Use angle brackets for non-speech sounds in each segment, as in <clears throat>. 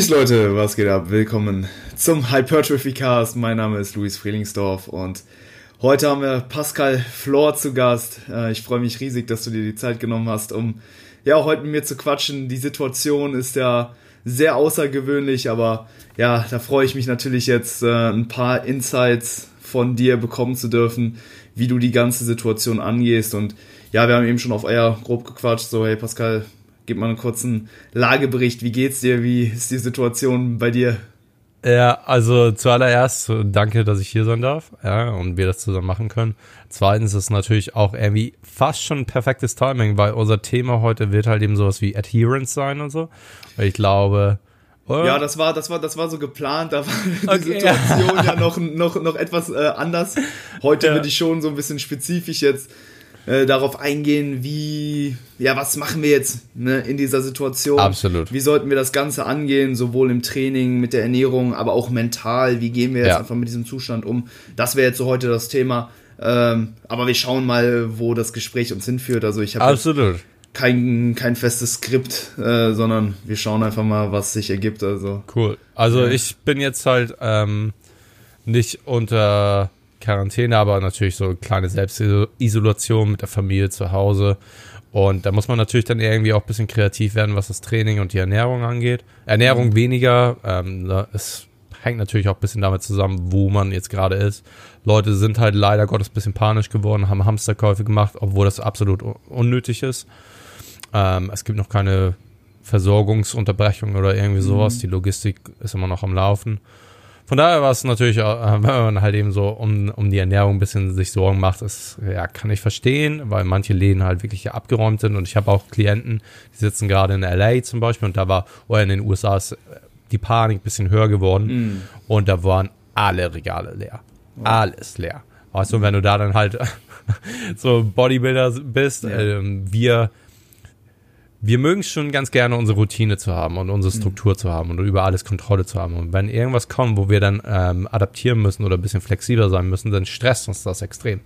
Peace Leute, was geht ab? Willkommen zum Hypertrophy Cast. Mein Name ist Luis Frielingsdorf und heute haben wir Pascal Flor zu Gast. Äh, ich freue mich riesig, dass du dir die Zeit genommen hast, um ja heute mit mir zu quatschen. Die Situation ist ja sehr außergewöhnlich, aber ja, da freue ich mich natürlich jetzt äh, ein paar Insights von dir bekommen zu dürfen, wie du die ganze Situation angehst und ja, wir haben eben schon auf Eier grob gequatscht, so hey Pascal, gib mal einen kurzen Lagebericht. Wie geht's dir? Wie ist die Situation bei dir? Ja, also zuallererst danke, dass ich hier sein darf, ja, und wir das zusammen machen können. Zweitens ist natürlich auch irgendwie fast schon perfektes Timing, weil unser Thema heute wird halt eben sowas wie Adherence sein und so. Ich glaube, oder? Ja, das war, das war, das war so geplant. Da war die okay, Situation ja, <laughs> noch, noch, noch etwas äh, anders. Heute ja. würde ich schon so ein bisschen spezifisch jetzt äh, darauf eingehen, wie, ja, was machen wir jetzt ne, in dieser Situation? Absolut. Wie sollten wir das Ganze angehen, sowohl im Training, mit der Ernährung, aber auch mental? Wie gehen wir jetzt ja. einfach mit diesem Zustand um? Das wäre jetzt so heute das Thema. Ähm, aber wir schauen mal, wo das Gespräch uns hinführt. Also ich habe Absolut. Kein, kein festes Skript, äh, sondern wir schauen einfach mal, was sich ergibt. Also cool. Also ja. ich bin jetzt halt ähm, nicht unter Quarantäne, aber natürlich so kleine Selbstisolation mit der Familie zu Hause. Und da muss man natürlich dann irgendwie auch ein bisschen kreativ werden, was das Training und die Ernährung angeht. Ernährung mhm. weniger, ähm, es hängt natürlich auch ein bisschen damit zusammen, wo man jetzt gerade ist. Leute sind halt leider Gottes ein bisschen panisch geworden, haben Hamsterkäufe gemacht, obwohl das absolut unnötig ist. Ähm, es gibt noch keine Versorgungsunterbrechung oder irgendwie sowas. Mhm. Die Logistik ist immer noch am Laufen. Von daher war es natürlich, äh, wenn man halt eben so um, um die Ernährung ein bisschen sich Sorgen macht, ist, ja, kann ich verstehen, weil manche Läden halt wirklich abgeräumt sind und ich habe auch Klienten, die sitzen gerade in LA zum Beispiel und da war, oder in den USA ist die Panik ein bisschen höher geworden mm. und da waren alle Regale leer. Oh. Alles leer. Weißt du, wenn du da dann halt <laughs> so Bodybuilder bist, ja. ähm, wir wir mögen schon ganz gerne unsere Routine zu haben und unsere mhm. Struktur mhm. zu haben und über alles Kontrolle zu haben. Und wenn irgendwas kommt, wo wir dann ähm, adaptieren müssen oder ein bisschen flexibler sein müssen, dann stresst uns das extrem.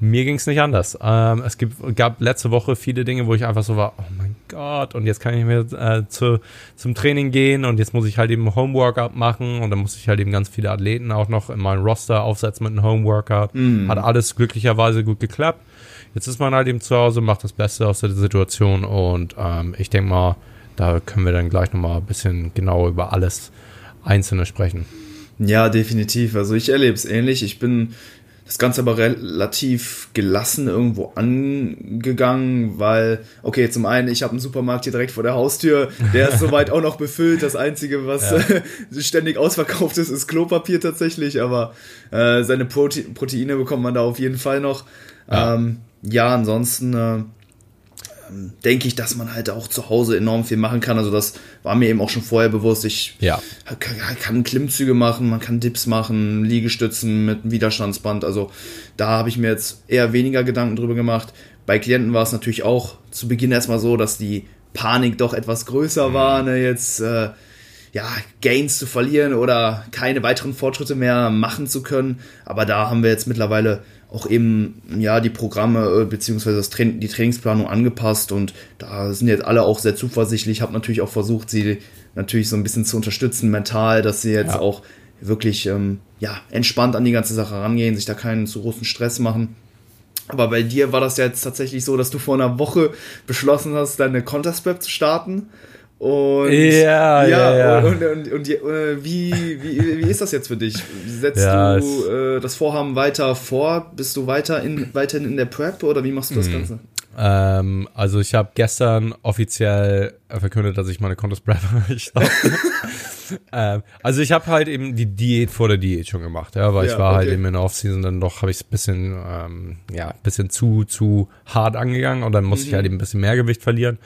Mir ging es nicht anders. Ähm, es gibt, gab letzte Woche viele Dinge, wo ich einfach so war, oh mein Gott, und jetzt kann ich mir äh, zu, zum Training gehen und jetzt muss ich halt eben Homeworkout machen und dann muss ich halt eben ganz viele Athleten auch noch in meinen Roster aufsetzen mit einem Homeworkout. Mhm. Hat alles glücklicherweise gut geklappt. Jetzt ist man halt eben zu Hause, macht das Beste aus der Situation und ähm, ich denke mal, da können wir dann gleich nochmal ein bisschen genauer über alles Einzelne sprechen. Ja, definitiv. Also ich erlebe es ähnlich. Ich bin das Ganze aber relativ gelassen irgendwo angegangen, weil, okay, zum einen, ich habe einen Supermarkt hier direkt vor der Haustür, der ist <laughs> soweit auch noch befüllt. Das Einzige, was ja. <laughs> ständig ausverkauft ist, ist Klopapier tatsächlich, aber äh, seine Prote Proteine bekommt man da auf jeden Fall noch. Ja. Ähm, ja, ansonsten äh, denke ich, dass man halt auch zu Hause enorm viel machen kann. Also das war mir eben auch schon vorher bewusst. Ich ja. kann, kann, Klimmzüge machen, man kann Dips machen, Liegestützen mit Widerstandsband. Also da habe ich mir jetzt eher weniger Gedanken drüber gemacht. Bei Klienten war es natürlich auch zu Beginn erstmal so, dass die Panik doch etwas größer mhm. war, ne, jetzt äh, ja, Gains zu verlieren oder keine weiteren Fortschritte mehr machen zu können. Aber da haben wir jetzt mittlerweile auch eben ja die Programme äh, beziehungsweise das Tra die Trainingsplanung angepasst und da sind jetzt alle auch sehr zuversichtlich. Ich habe natürlich auch versucht, sie natürlich so ein bisschen zu unterstützen mental, dass sie jetzt ja. auch wirklich ähm, ja entspannt an die ganze Sache rangehen, sich da keinen zu großen Stress machen. Aber bei dir war das ja jetzt tatsächlich so, dass du vor einer Woche beschlossen hast, deine Contest Prep zu starten. Und ja, ja, ja. Und, und, und, und äh, wie, wie, wie ist das jetzt für dich? Setzt ja, du äh, das Vorhaben weiter vor? Bist du weiter in, weiterhin in der Prep oder wie machst du das mhm. Ganze? Ähm, also ich habe gestern offiziell verkündet, dass ich meine Contest Prep <laughs> starte. Ähm, also ich habe halt eben die Diät vor der Diät schon gemacht, ja, weil ja, ich war halt okay. halt eben in der Offseason dann doch habe ich es bisschen ähm, ja bisschen zu zu hart angegangen und dann musste mhm. ich halt eben ein bisschen mehr Gewicht verlieren.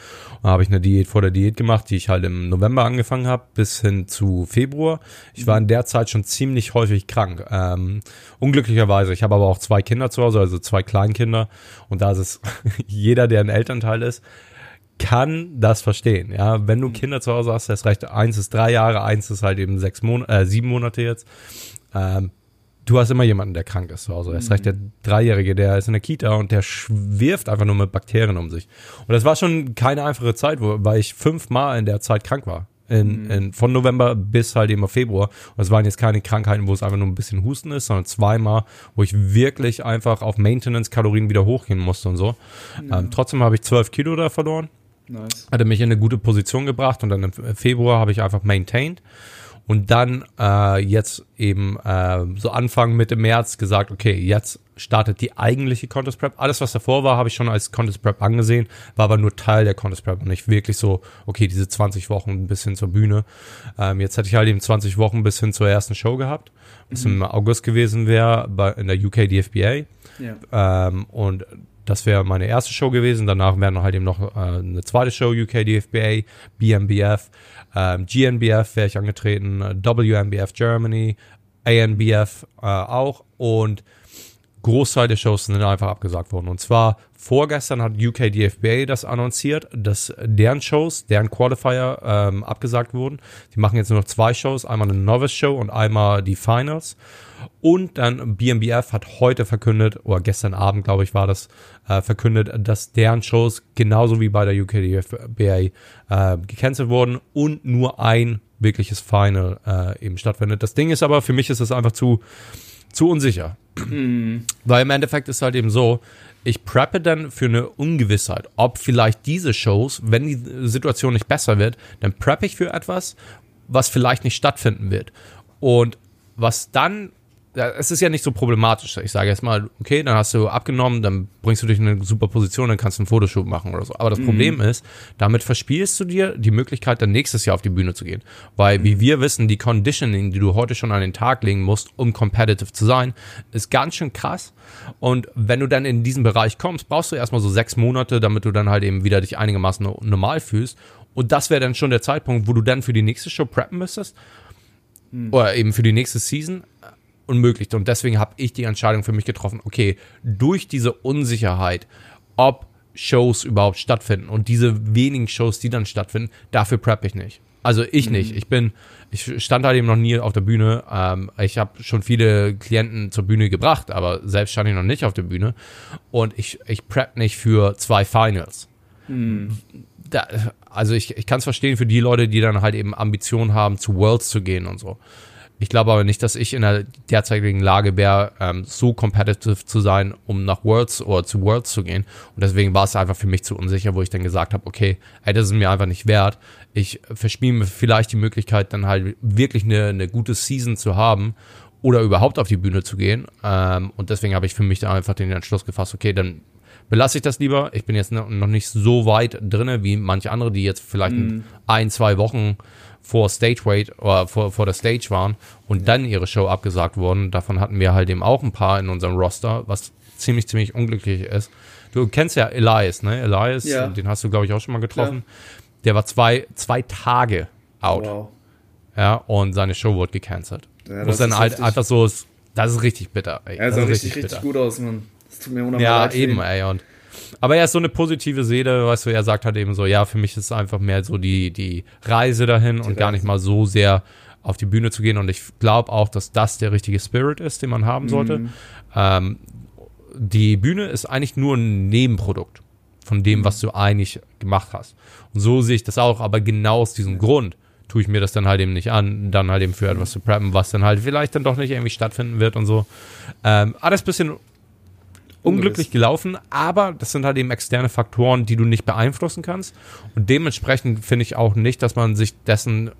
Und habe ich eine Diät vor der Diät gemacht, die ich halt im November angefangen habe bis hin zu Februar. Ich war in der Zeit schon ziemlich häufig krank. Ähm, unglücklicherweise. Ich habe aber auch zwei Kinder zu Hause, also zwei Kleinkinder und da ist es <laughs> jeder, der ein Elternteil ist, kann das verstehen. Ja, wenn du mhm. Kinder zu Hause hast, das recht, eins ist drei Jahre, eins ist halt eben sechs Monate, äh, sieben Monate jetzt. Ähm, du hast immer jemanden, der krank ist zu Hause. Erst recht der mhm. Dreijährige, der ist in der Kita und der wirft einfach nur mit Bakterien um sich. Und das war schon keine einfache Zeit, wo, weil ich fünfmal in der Zeit krank war. In, mhm. in, von November bis halt eben Februar. Und es waren jetzt keine Krankheiten, wo es einfach nur ein bisschen Husten ist, sondern zweimal, wo ich wirklich einfach auf Maintenance-Kalorien wieder hochgehen musste und so. Ja. Ähm, trotzdem habe ich zwölf Kilo da verloren. Nice. Hatte mich in eine gute Position gebracht und dann im Februar habe ich einfach maintained und dann äh, jetzt eben äh, so Anfang Mitte März gesagt, okay, jetzt startet die eigentliche Contest Prep. Alles, was davor war, habe ich schon als Contest Prep angesehen, war aber nur Teil der Contest Prep und nicht wirklich so, okay, diese 20 Wochen bis hin zur Bühne. Ähm, jetzt hätte ich halt eben 20 Wochen bis hin zur ersten Show gehabt, was mhm. im August gewesen wäre in der UK DFBA. Ja. Ähm, und das wäre meine erste Show gewesen. Danach wäre halt eben noch äh, eine zweite Show, UK DFBA, BMBF, ähm, GNBF wäre ich angetreten, WMBF Germany, ANBF äh, auch und Großteil der Shows sind einfach abgesagt worden. Und zwar vorgestern hat UK DFBA das annonciert, dass deren Shows, deren Qualifier ähm, abgesagt wurden. Die machen jetzt nur noch zwei Shows, einmal eine Novice Show und einmal die Finals. Und dann BMBF hat heute verkündet, oder gestern Abend, glaube ich, war das, äh, verkündet, dass deren Shows genauso wie bei der UKDFBA äh, gecancelt wurden und nur ein wirkliches Final äh, eben stattfindet. Das Ding ist aber, für mich ist es einfach zu, zu unsicher. Mhm. Weil im Endeffekt ist halt eben so, ich preppe dann für eine Ungewissheit, ob vielleicht diese Shows, wenn die Situation nicht besser wird, dann preppe ich für etwas, was vielleicht nicht stattfinden wird. Und was dann es ist ja nicht so problematisch. Ich sage jetzt mal, okay, dann hast du abgenommen, dann bringst du dich in eine super Position, dann kannst du einen Fotoshoot machen oder so. Aber das mhm. Problem ist, damit verspielst du dir die Möglichkeit, dann nächstes Jahr auf die Bühne zu gehen. Weil, mhm. wie wir wissen, die Conditioning, die du heute schon an den Tag legen musst, um competitive zu sein, ist ganz schön krass. Und wenn du dann in diesen Bereich kommst, brauchst du erstmal so sechs Monate, damit du dann halt eben wieder dich einigermaßen normal fühlst. Und das wäre dann schon der Zeitpunkt, wo du dann für die nächste Show preppen müsstest. Mhm. Oder eben für die nächste Season unmöglich. Und deswegen habe ich die Entscheidung für mich getroffen, okay, durch diese Unsicherheit, ob Shows überhaupt stattfinden und diese wenigen Shows, die dann stattfinden, dafür prep ich nicht. Also ich mhm. nicht. Ich bin, ich stand halt eben noch nie auf der Bühne. Ähm, ich habe schon viele Klienten zur Bühne gebracht, aber selbst stand ich noch nicht auf der Bühne. Und ich, ich prep nicht für zwei Finals. Mhm. Da, also ich, ich kann es verstehen für die Leute, die dann halt eben Ambitionen haben, zu Worlds zu gehen und so. Ich glaube aber nicht, dass ich in der derzeitigen Lage wäre, ähm, so competitive zu sein, um nach Worlds oder zu Worlds zu gehen. Und deswegen war es einfach für mich zu unsicher, wo ich dann gesagt habe, okay, ey, das ist mir einfach nicht wert. Ich verspiele mir vielleicht die Möglichkeit, dann halt wirklich eine, eine gute Season zu haben oder überhaupt auf die Bühne zu gehen. Ähm, und deswegen habe ich für mich dann einfach den Entschluss gefasst, okay, dann belasse ich das lieber. Ich bin jetzt noch nicht so weit drinne wie manche andere, die jetzt vielleicht mm. ein, zwei Wochen vor Stage Wait oder vor, vor der Stage waren und ja. dann ihre Show abgesagt wurden. Davon hatten wir halt eben auch ein paar in unserem Roster, was ziemlich, ziemlich unglücklich ist. Du kennst ja Elias, ne? Elias, ja. den hast du, glaube ich, auch schon mal getroffen. Ja. Der war zwei, zwei Tage out. Wow. Ja, und seine Show wurde gecancelt. Ja, das dann halt einfach so, das ist richtig bitter. Ey. Er sah richtig, richtig, richtig gut aus, Mann. Das tut mir unheimlich Ja, eben, ey. Und aber er ist so eine positive Seele, weißt du, er sagt halt eben so, ja, für mich ist es einfach mehr so die, die Reise dahin die und gar nicht mal so sehr auf die Bühne zu gehen. Und ich glaube auch, dass das der richtige Spirit ist, den man haben sollte. Mhm. Ähm, die Bühne ist eigentlich nur ein Nebenprodukt von dem, was du eigentlich gemacht hast. Und so sehe ich das auch, aber genau aus diesem Grund tue ich mir das dann halt eben nicht an, dann halt eben für etwas zu preppen, was dann halt vielleicht dann doch nicht irgendwie stattfinden wird und so. Ähm, alles bisschen unglücklich gelaufen, aber das sind halt eben externe Faktoren, die du nicht beeinflussen kannst. Und dementsprechend finde ich auch nicht, dass man sich dessen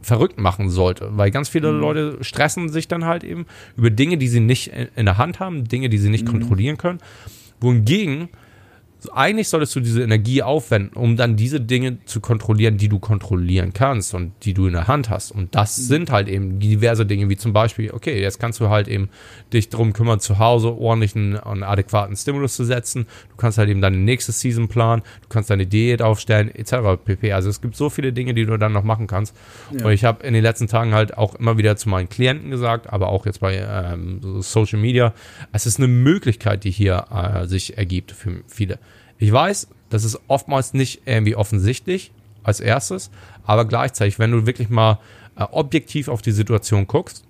verrückt machen sollte, weil ganz viele mhm. Leute stressen sich dann halt eben über Dinge, die sie nicht in der Hand haben, Dinge, die sie nicht mhm. kontrollieren können. Wohingegen eigentlich solltest du diese Energie aufwenden, um dann diese Dinge zu kontrollieren, die du kontrollieren kannst und die du in der Hand hast. Und das mhm. sind halt eben diverse Dinge, wie zum Beispiel, okay, jetzt kannst du halt eben dich darum kümmern, zu Hause ordentlichen und adäquaten Stimulus zu setzen. Du kannst halt eben deine nächste Season planen, du kannst deine Diät aufstellen, etc. pp. Also es gibt so viele Dinge, die du dann noch machen kannst. Ja. Und ich habe in den letzten Tagen halt auch immer wieder zu meinen Klienten gesagt, aber auch jetzt bei ähm, Social Media, es ist eine Möglichkeit, die hier äh, sich ergibt für viele. Ich weiß, das ist oftmals nicht irgendwie offensichtlich als erstes, aber gleichzeitig, wenn du wirklich mal äh, objektiv auf die Situation guckst,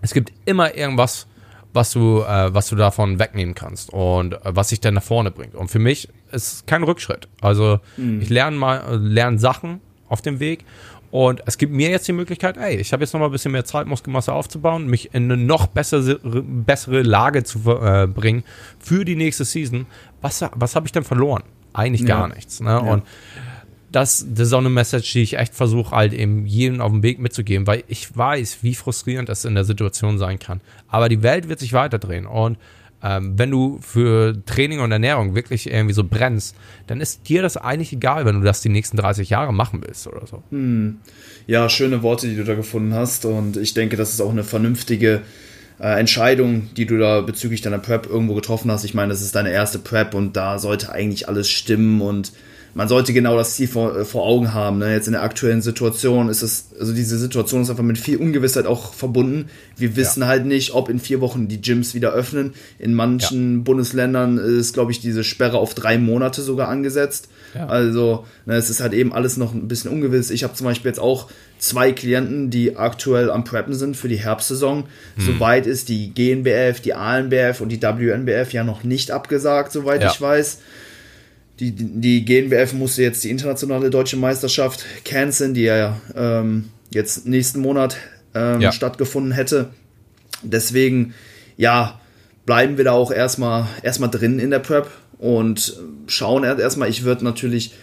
es gibt immer irgendwas, was du, äh, was du davon wegnehmen kannst und äh, was dich dann nach vorne bringt. Und für mich ist es kein Rückschritt. Also mhm. ich lerne mal, lerne Sachen auf dem Weg Und es gibt mir jetzt die Möglichkeit, ey, ich habe jetzt noch mal ein bisschen mehr Zeit, Muskelmasse aufzubauen, mich in eine noch bessere, bessere Lage zu äh, bringen für die nächste Season. Was, was habe ich denn verloren? Eigentlich gar ja. nichts. Ne? Ja. Und das, das ist auch eine Message, die ich echt versuche, halt eben jedem auf dem Weg mitzugeben, weil ich weiß, wie frustrierend das in der Situation sein kann. Aber die Welt wird sich weiterdrehen und ähm, wenn du für Training und Ernährung wirklich irgendwie so brennst, dann ist dir das eigentlich egal, wenn du das die nächsten 30 Jahre machen willst oder so. Hm. Ja, schöne Worte, die du da gefunden hast und ich denke, das ist auch eine vernünftige äh, Entscheidung, die du da bezüglich deiner Prep irgendwo getroffen hast. Ich meine, das ist deine erste Prep und da sollte eigentlich alles stimmen und man sollte genau das Ziel vor, äh, vor Augen haben. Ne? Jetzt in der aktuellen Situation ist es, also diese Situation ist einfach mit viel Ungewissheit auch verbunden. Wir wissen ja. halt nicht, ob in vier Wochen die Gyms wieder öffnen. In manchen ja. Bundesländern ist, glaube ich, diese Sperre auf drei Monate sogar angesetzt. Ja. Also ne, es ist halt eben alles noch ein bisschen ungewiss. Ich habe zum Beispiel jetzt auch zwei Klienten, die aktuell am Preppen sind für die Herbstsaison. Hm. Soweit ist die GNBF, die ANBF und die WNBF ja noch nicht abgesagt, soweit ich weiß. Die, die GNBF musste jetzt die internationale deutsche Meisterschaft canceln, die ja ähm, jetzt nächsten Monat ähm, ja. stattgefunden hätte. Deswegen, ja, bleiben wir da auch erstmal, erstmal drin in der Prep und schauen erstmal. Ich würde natürlich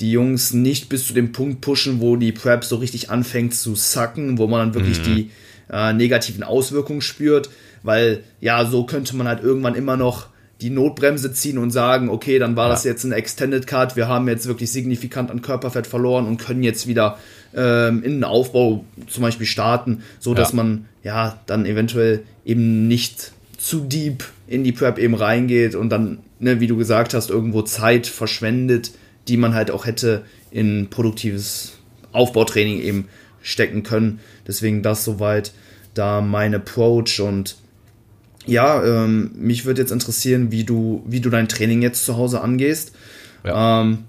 die Jungs nicht bis zu dem Punkt pushen, wo die Prep so richtig anfängt zu sacken, wo man dann wirklich mhm. die äh, negativen Auswirkungen spürt, weil ja, so könnte man halt irgendwann immer noch die Notbremse ziehen und sagen, okay, dann war ja. das jetzt ein Extended Cut, wir haben jetzt wirklich signifikant an Körperfett verloren und können jetzt wieder ähm, in den Aufbau zum Beispiel starten, so dass ja. man ja dann eventuell eben nicht zu deep in die Prep eben reingeht und dann, ne, wie du gesagt hast, irgendwo Zeit verschwendet, die man halt auch hätte in produktives Aufbautraining eben stecken können. Deswegen das soweit da mein Approach und ja, ähm, mich würde jetzt interessieren, wie du, wie du dein Training jetzt zu Hause angehst. Ja. Ähm,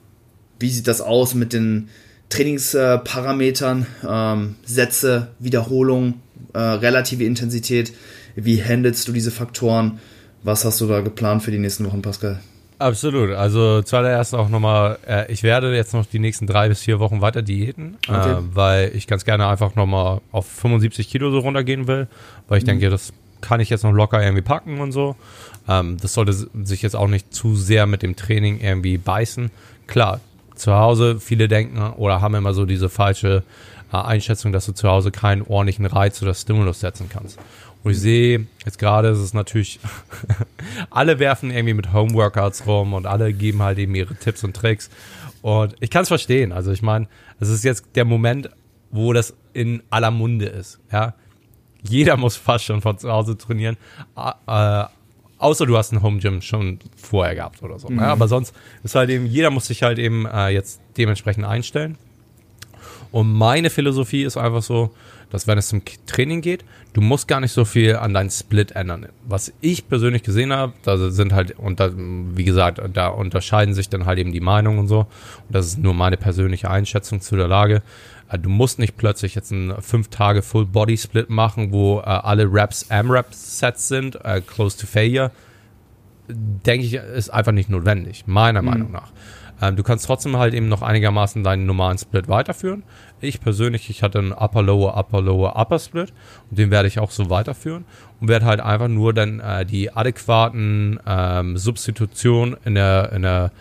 wie sieht das aus mit den Trainingsparametern, ähm, Sätze, Wiederholung, äh, relative Intensität? Wie handelst du diese Faktoren? Was hast du da geplant für die nächsten Wochen, Pascal? Absolut. Also zuallererst auch nochmal, äh, ich werde jetzt noch die nächsten drei bis vier Wochen weiter diäten, okay. äh, weil ich ganz gerne einfach nochmal auf 75 Kilo so runtergehen will, weil ich mhm. denke, das kann ich jetzt noch locker irgendwie packen und so. Ähm, das sollte sich jetzt auch nicht zu sehr mit dem Training irgendwie beißen. Klar, zu Hause, viele denken oder haben immer so diese falsche äh, Einschätzung, dass du zu Hause keinen ordentlichen Reiz oder Stimulus setzen kannst. Und ich sehe, jetzt gerade ist es natürlich, <laughs> alle werfen irgendwie mit Homeworkouts rum und alle geben halt eben ihre Tipps und Tricks. Und ich kann es verstehen. Also ich meine, es ist jetzt der Moment, wo das in aller Munde ist. Ja, jeder muss fast schon von zu Hause trainieren. Äh, außer du hast ein Home Gym schon vorher gehabt oder so. Ne? Mhm. Ja, aber sonst ist halt eben, jeder muss sich halt eben äh, jetzt dementsprechend einstellen. Und meine Philosophie ist einfach so, dass wenn es zum Training geht, du musst gar nicht so viel an deinen Split ändern. Was ich persönlich gesehen habe, da sind halt, und da, wie gesagt, da unterscheiden sich dann halt eben die Meinungen und so. Und das ist nur meine persönliche Einschätzung zu der Lage. Äh, du musst nicht plötzlich jetzt einen 5 Tage Full Body Split machen, wo äh, alle Reps M-Rep Sets sind, äh, close to failure. Denke ich, ist einfach nicht notwendig, meiner mhm. Meinung nach. Ähm, du kannst trotzdem halt eben noch einigermaßen deinen normalen Split weiterführen. Ich persönlich, ich hatte einen Upper Lower Upper Lower Upper Split und den werde ich auch so weiterführen und werde halt einfach nur dann äh, die adäquaten ähm, Substitutionen in der in der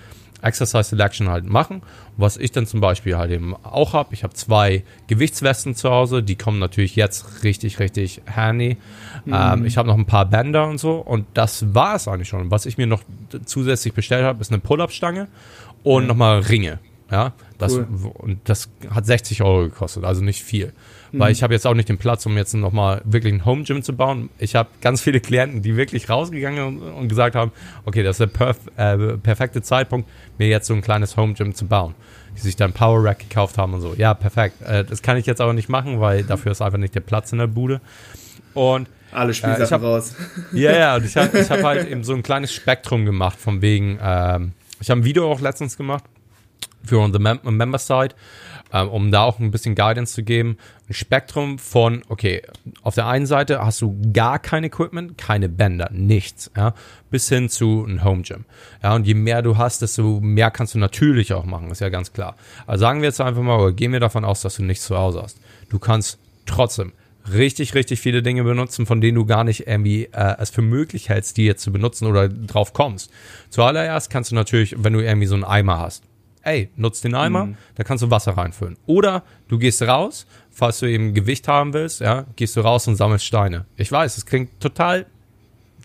Exercise Selection halt machen. was ich dann zum Beispiel halt eben auch habe, ich habe zwei Gewichtswesten zu Hause, die kommen natürlich jetzt richtig, richtig handy. Mhm. Ähm, ich habe noch ein paar Bänder und so und das war es eigentlich schon. Was ich mir noch zusätzlich bestellt habe, ist eine Pull-Up-Stange und mhm. nochmal Ringe. Ja, das, cool. und das hat 60 Euro gekostet, also nicht viel. Mhm. Weil ich habe jetzt auch nicht den Platz, um jetzt nochmal wirklich ein Home Gym zu bauen. Ich habe ganz viele Klienten, die wirklich rausgegangen und, und gesagt haben, okay, das ist der perf äh, perfekte Zeitpunkt, mir jetzt so ein kleines Home Gym zu bauen. Die sich dann Power Rack gekauft haben und so. Ja, perfekt. Äh, das kann ich jetzt aber nicht machen, weil <laughs> dafür ist einfach nicht der Platz in der Bude. Und alle Spielsachen äh, hab, raus. Ja, ja, und ich <laughs> habe ich hab halt eben so ein kleines Spektrum gemacht, von wegen, ähm, ich habe ein Video auch letztens gemacht, für the mem Member Side, ähm, um da auch ein bisschen Guidance zu geben. Ein Spektrum von, okay, auf der einen Seite hast du gar kein Equipment, keine Bänder, nichts, ja, bis hin zu einem Home Gym. Ja, und je mehr du hast, desto mehr kannst du natürlich auch machen, ist ja ganz klar. Also sagen wir jetzt einfach mal, oder gehen wir davon aus, dass du nichts zu Hause hast. Du kannst trotzdem richtig, richtig viele Dinge benutzen, von denen du gar nicht irgendwie äh, es für möglich hältst, die jetzt zu benutzen oder drauf kommst. Zuallererst kannst du natürlich, wenn du irgendwie so einen Eimer hast, ey, nutzt den Eimer, mhm. da kannst du Wasser reinfüllen. Oder du gehst raus, falls du eben Gewicht haben willst, ja, gehst du raus und sammelst Steine. Ich weiß, es klingt total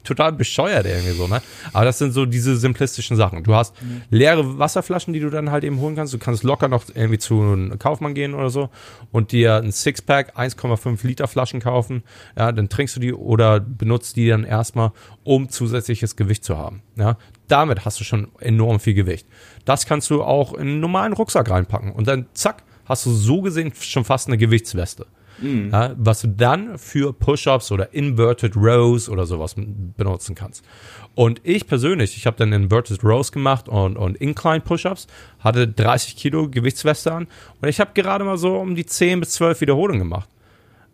total bescheuert irgendwie so, ne? Aber das sind so diese simplistischen Sachen. Du hast leere Wasserflaschen, die du dann halt eben holen kannst. Du kannst locker noch irgendwie zu einem Kaufmann gehen oder so und dir ein Sixpack 1,5 Liter Flaschen kaufen. Ja, dann trinkst du die oder benutzt die dann erstmal, um zusätzliches Gewicht zu haben. Ja, damit hast du schon enorm viel Gewicht. Das kannst du auch in einen normalen Rucksack reinpacken und dann zack, hast du so gesehen schon fast eine Gewichtsweste. Mhm. Ja, was du dann für Push-Ups oder Inverted Rows oder sowas benutzen kannst. Und ich persönlich, ich habe dann Inverted Rows gemacht und, und Incline Push-Ups, hatte 30 Kilo Gewichtsweste an und ich habe gerade mal so um die 10 bis 12 Wiederholungen gemacht.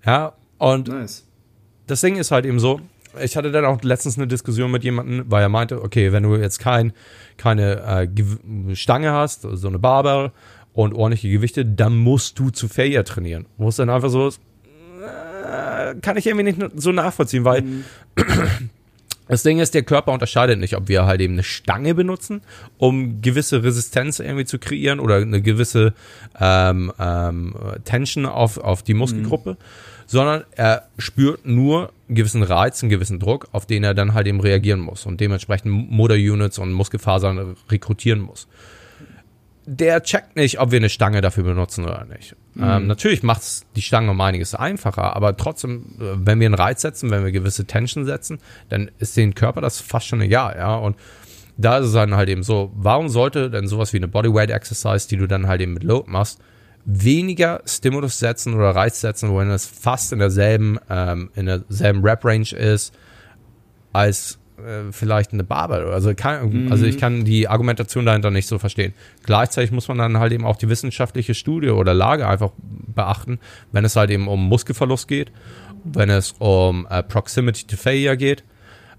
Ja, und nice. das Ding ist halt eben so, ich hatte dann auch letztens eine Diskussion mit jemandem, weil er meinte, okay, wenn du jetzt kein, keine äh, Stange hast, so eine Barbell und ordentliche Gewichte, dann musst du zu Failure trainieren. Wo es dann einfach so ist, äh, kann ich irgendwie nicht so nachvollziehen, weil mhm. <clears throat> das Ding ist, der Körper unterscheidet nicht, ob wir halt eben eine Stange benutzen, um gewisse Resistenz irgendwie zu kreieren oder eine gewisse ähm, ähm, Tension auf, auf die Muskelgruppe, mhm. sondern er spürt nur einen gewissen Reiz, einen gewissen Druck, auf den er dann halt eben reagieren muss und dementsprechend Motor-Units und Muskelfasern rekrutieren muss der checkt nicht, ob wir eine Stange dafür benutzen oder nicht. Mhm. Ähm, natürlich macht es die Stange um einiges einfacher, aber trotzdem, äh, wenn wir einen Reiz setzen, wenn wir gewisse Tension setzen, dann ist dem Körper das fast schon egal, ja. Und da ist es dann halt eben so, warum sollte denn sowas wie eine Bodyweight Exercise, die du dann halt eben mit Load machst, weniger Stimulus setzen oder Reiz setzen, wenn es fast in derselben, ähm, in derselben Rap-Range ist, als äh, vielleicht eine Barbell. Also, kann, mhm. also ich kann die Argumentation dahinter nicht so verstehen. Gleichzeitig muss man dann halt eben auch die wissenschaftliche Studie oder Lage einfach beachten, wenn es halt eben um Muskelverlust geht, wenn es um äh, Proximity to Failure geht.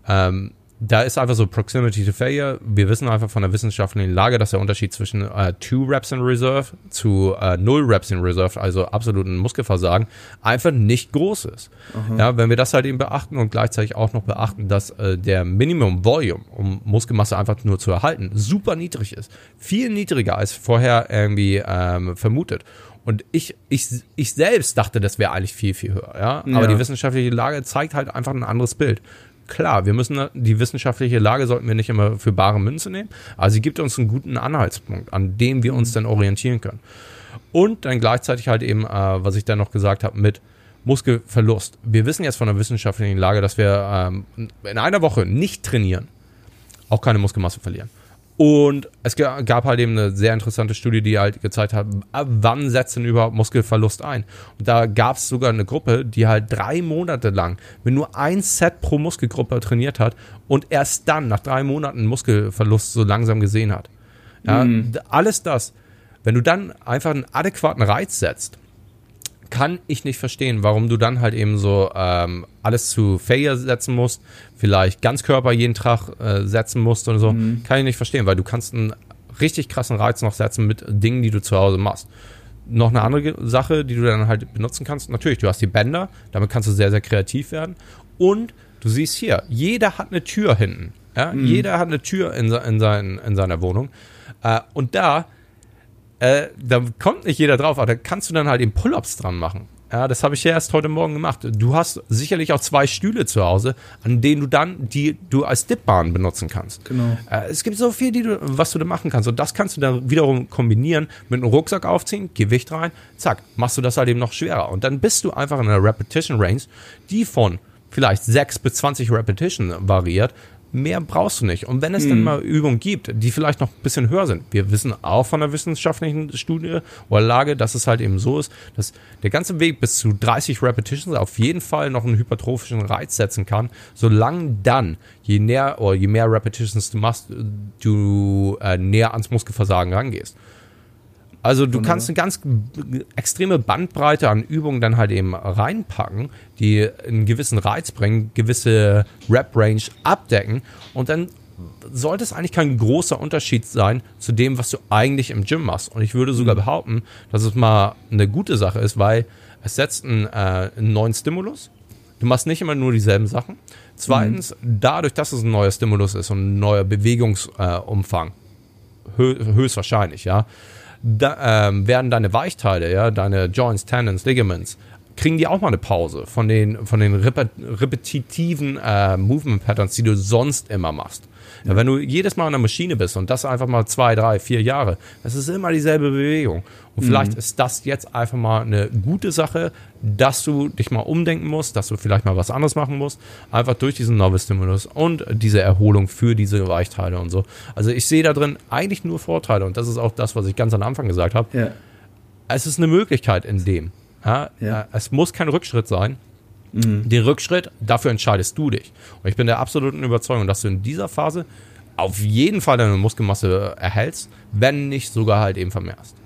Ähm, da ist einfach so Proximity to Failure. Wir wissen einfach von der wissenschaftlichen Lage, dass der Unterschied zwischen äh, Two Reps in Reserve zu äh, Null Reps in Reserve, also absoluten Muskelversagen, einfach nicht groß ist. Aha. Ja, wenn wir das halt eben beachten und gleichzeitig auch noch beachten, dass äh, der Minimum Volume, um Muskelmasse einfach nur zu erhalten, super niedrig ist. Viel niedriger als vorher irgendwie ähm, vermutet. Und ich, ich, ich selbst dachte, das wäre eigentlich viel, viel höher. Ja? ja? Aber die wissenschaftliche Lage zeigt halt einfach ein anderes Bild. Klar, wir müssen die wissenschaftliche Lage sollten wir nicht immer für bare Münze nehmen, aber sie gibt uns einen guten Anhaltspunkt, an dem wir uns dann orientieren können. Und dann gleichzeitig halt eben, äh, was ich dann noch gesagt habe, mit Muskelverlust. Wir wissen jetzt von der wissenschaftlichen Lage, dass wir ähm, in einer Woche nicht trainieren, auch keine Muskelmasse verlieren. Und es gab halt eben eine sehr interessante Studie, die halt gezeigt hat, wann setzt denn überhaupt Muskelverlust ein. Und da gab es sogar eine Gruppe, die halt drei Monate lang mit nur ein Set pro Muskelgruppe trainiert hat und erst dann nach drei Monaten Muskelverlust so langsam gesehen hat. Ja, mhm. Alles das, wenn du dann einfach einen adäquaten Reiz setzt, kann ich nicht verstehen, warum du dann halt eben so ähm, alles zu Failure setzen musst, vielleicht Ganzkörper jeden Tag äh, setzen musst und so. Mhm. Kann ich nicht verstehen, weil du kannst einen richtig krassen Reiz noch setzen mit Dingen, die du zu Hause machst. Noch eine andere Sache, die du dann halt benutzen kannst. Natürlich, du hast die Bänder, damit kannst du sehr, sehr kreativ werden. Und du siehst hier, jeder hat eine Tür hinten. Ja? Mhm. Jeder hat eine Tür in, in, sein, in seiner Wohnung. Äh, und da äh, da kommt nicht jeder drauf, aber da kannst du dann halt eben Pull-ups dran machen. Ja, das habe ich ja erst heute Morgen gemacht. Du hast sicherlich auch zwei Stühle zu Hause, an denen du dann die du als Dipbahn benutzen kannst. Genau. Äh, es gibt so viel, die du, was du da machen kannst. Und das kannst du dann wiederum kombinieren mit einem Rucksack aufziehen, Gewicht rein, zack, machst du das halt eben noch schwerer. Und dann bist du einfach in einer Repetition Range, die von vielleicht 6 bis 20 Repetition variiert, mehr brauchst du nicht. Und wenn es hm. dann mal Übungen gibt, die vielleicht noch ein bisschen höher sind, wir wissen auch von der wissenschaftlichen Studie oder Lage, dass es halt eben so ist, dass der ganze Weg bis zu 30 Repetitions auf jeden Fall noch einen hypertrophischen Reiz setzen kann, solange dann, je näher oder je mehr Repetitions du machst, du äh, näher ans Muskelversagen rangehst. Also du kannst eine ganz extreme Bandbreite an Übungen dann halt eben reinpacken, die einen gewissen Reiz bringen, gewisse Rap-Range abdecken und dann sollte es eigentlich kein großer Unterschied sein zu dem, was du eigentlich im Gym machst. Und ich würde sogar behaupten, dass es mal eine gute Sache ist, weil es setzt einen, äh, einen neuen Stimulus. Du machst nicht immer nur dieselben Sachen. Zweitens, mhm. dadurch, dass es ein neuer Stimulus ist und ein neuer Bewegungsumfang, äh, hö höchstwahrscheinlich, ja, da, ähm, werden deine Weichteile, ja, deine Joints, Tendons, Ligaments, kriegen die auch mal eine Pause von den, von den repetitiven äh, Movement Patterns, die du sonst immer machst. Ja, wenn du jedes Mal an der Maschine bist und das einfach mal zwei, drei, vier Jahre, das ist immer dieselbe Bewegung. Und vielleicht mhm. ist das jetzt einfach mal eine gute Sache, dass du dich mal umdenken musst, dass du vielleicht mal was anderes machen musst, einfach durch diesen Novel Stimulus und diese Erholung für diese Weichteile und so. Also ich sehe da drin eigentlich nur Vorteile und das ist auch das, was ich ganz am Anfang gesagt habe. Ja. Es ist eine Möglichkeit in dem. Ja, ja. Es muss kein Rückschritt sein. Mhm. Den Rückschritt, dafür entscheidest du dich. Und ich bin der absoluten Überzeugung, dass du in dieser Phase auf jeden Fall deine Muskelmasse erhältst, wenn nicht sogar halt eben vermehrst.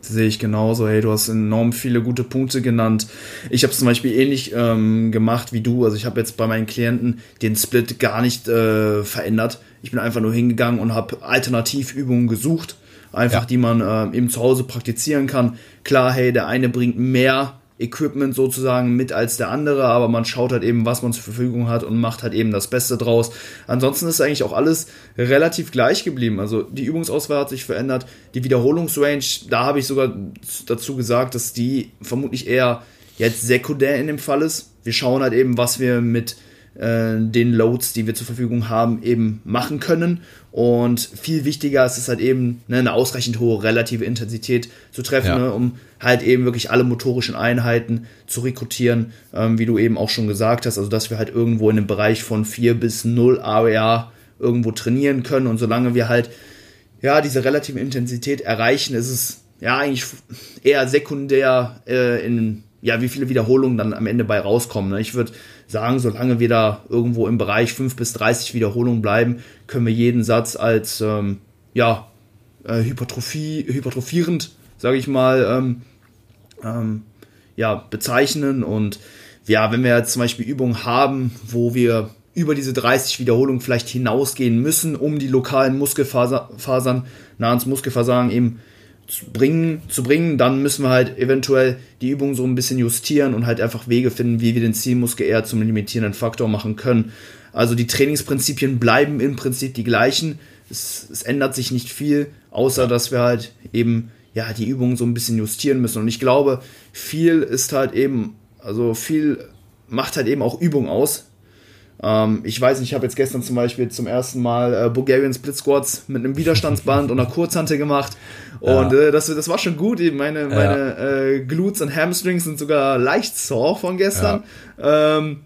Sehe ich genauso. Hey, du hast enorm viele gute Punkte genannt. Ich habe es zum Beispiel ähnlich ähm, gemacht wie du. Also ich habe jetzt bei meinen Klienten den Split gar nicht äh, verändert. Ich bin einfach nur hingegangen und habe Alternativübungen gesucht, einfach ja. die man äh, eben zu Hause praktizieren kann. Klar, hey, der eine bringt mehr Equipment sozusagen mit als der andere, aber man schaut halt eben, was man zur Verfügung hat und macht halt eben das Beste draus. Ansonsten ist eigentlich auch alles relativ gleich geblieben. Also die Übungsauswahl hat sich verändert, die Wiederholungsrange, da habe ich sogar dazu gesagt, dass die vermutlich eher jetzt sekundär in dem Fall ist. Wir schauen halt eben, was wir mit den Loads, die wir zur Verfügung haben, eben machen können. Und viel wichtiger ist es halt eben, ne, eine ausreichend hohe relative Intensität zu treffen, ja. ne, um halt eben wirklich alle motorischen Einheiten zu rekrutieren, ähm, wie du eben auch schon gesagt hast. Also, dass wir halt irgendwo in dem Bereich von 4 bis 0 AWA irgendwo trainieren können. Und solange wir halt ja diese relative Intensität erreichen, ist es ja eigentlich eher sekundär äh, in ja, wie viele Wiederholungen dann am Ende bei rauskommen. Ne? Ich würde sagen, solange wir da irgendwo im Bereich 5 bis 30 Wiederholungen bleiben, können wir jeden Satz als ähm, ja, äh, Hypertrophie, hypertrophierend, sage ich mal, ähm, ähm, ja, bezeichnen. Und ja, wenn wir jetzt zum Beispiel Übungen haben, wo wir über diese 30 Wiederholungen vielleicht hinausgehen müssen, um die lokalen Muskelfasern nah ans Muskelversagen eben zu bringen, zu bringen, dann müssen wir halt eventuell die Übung so ein bisschen justieren und halt einfach Wege finden, wie wir den Zielmuskel eher zum limitierenden Faktor machen können. Also die Trainingsprinzipien bleiben im Prinzip die gleichen. Es, es ändert sich nicht viel, außer dass wir halt eben ja die Übungen so ein bisschen justieren müssen. Und ich glaube, viel ist halt eben, also viel macht halt eben auch Übung aus. Ähm, ich weiß nicht, ich habe jetzt gestern zum Beispiel zum ersten Mal äh, Bulgarian Split Squats mit einem Widerstandsband und einer Kurzhante gemacht. Und ja. äh, das, das war schon gut. Meine, meine ja. äh, Glutes und Hamstrings sind sogar leicht sore von gestern. Ja. Ähm,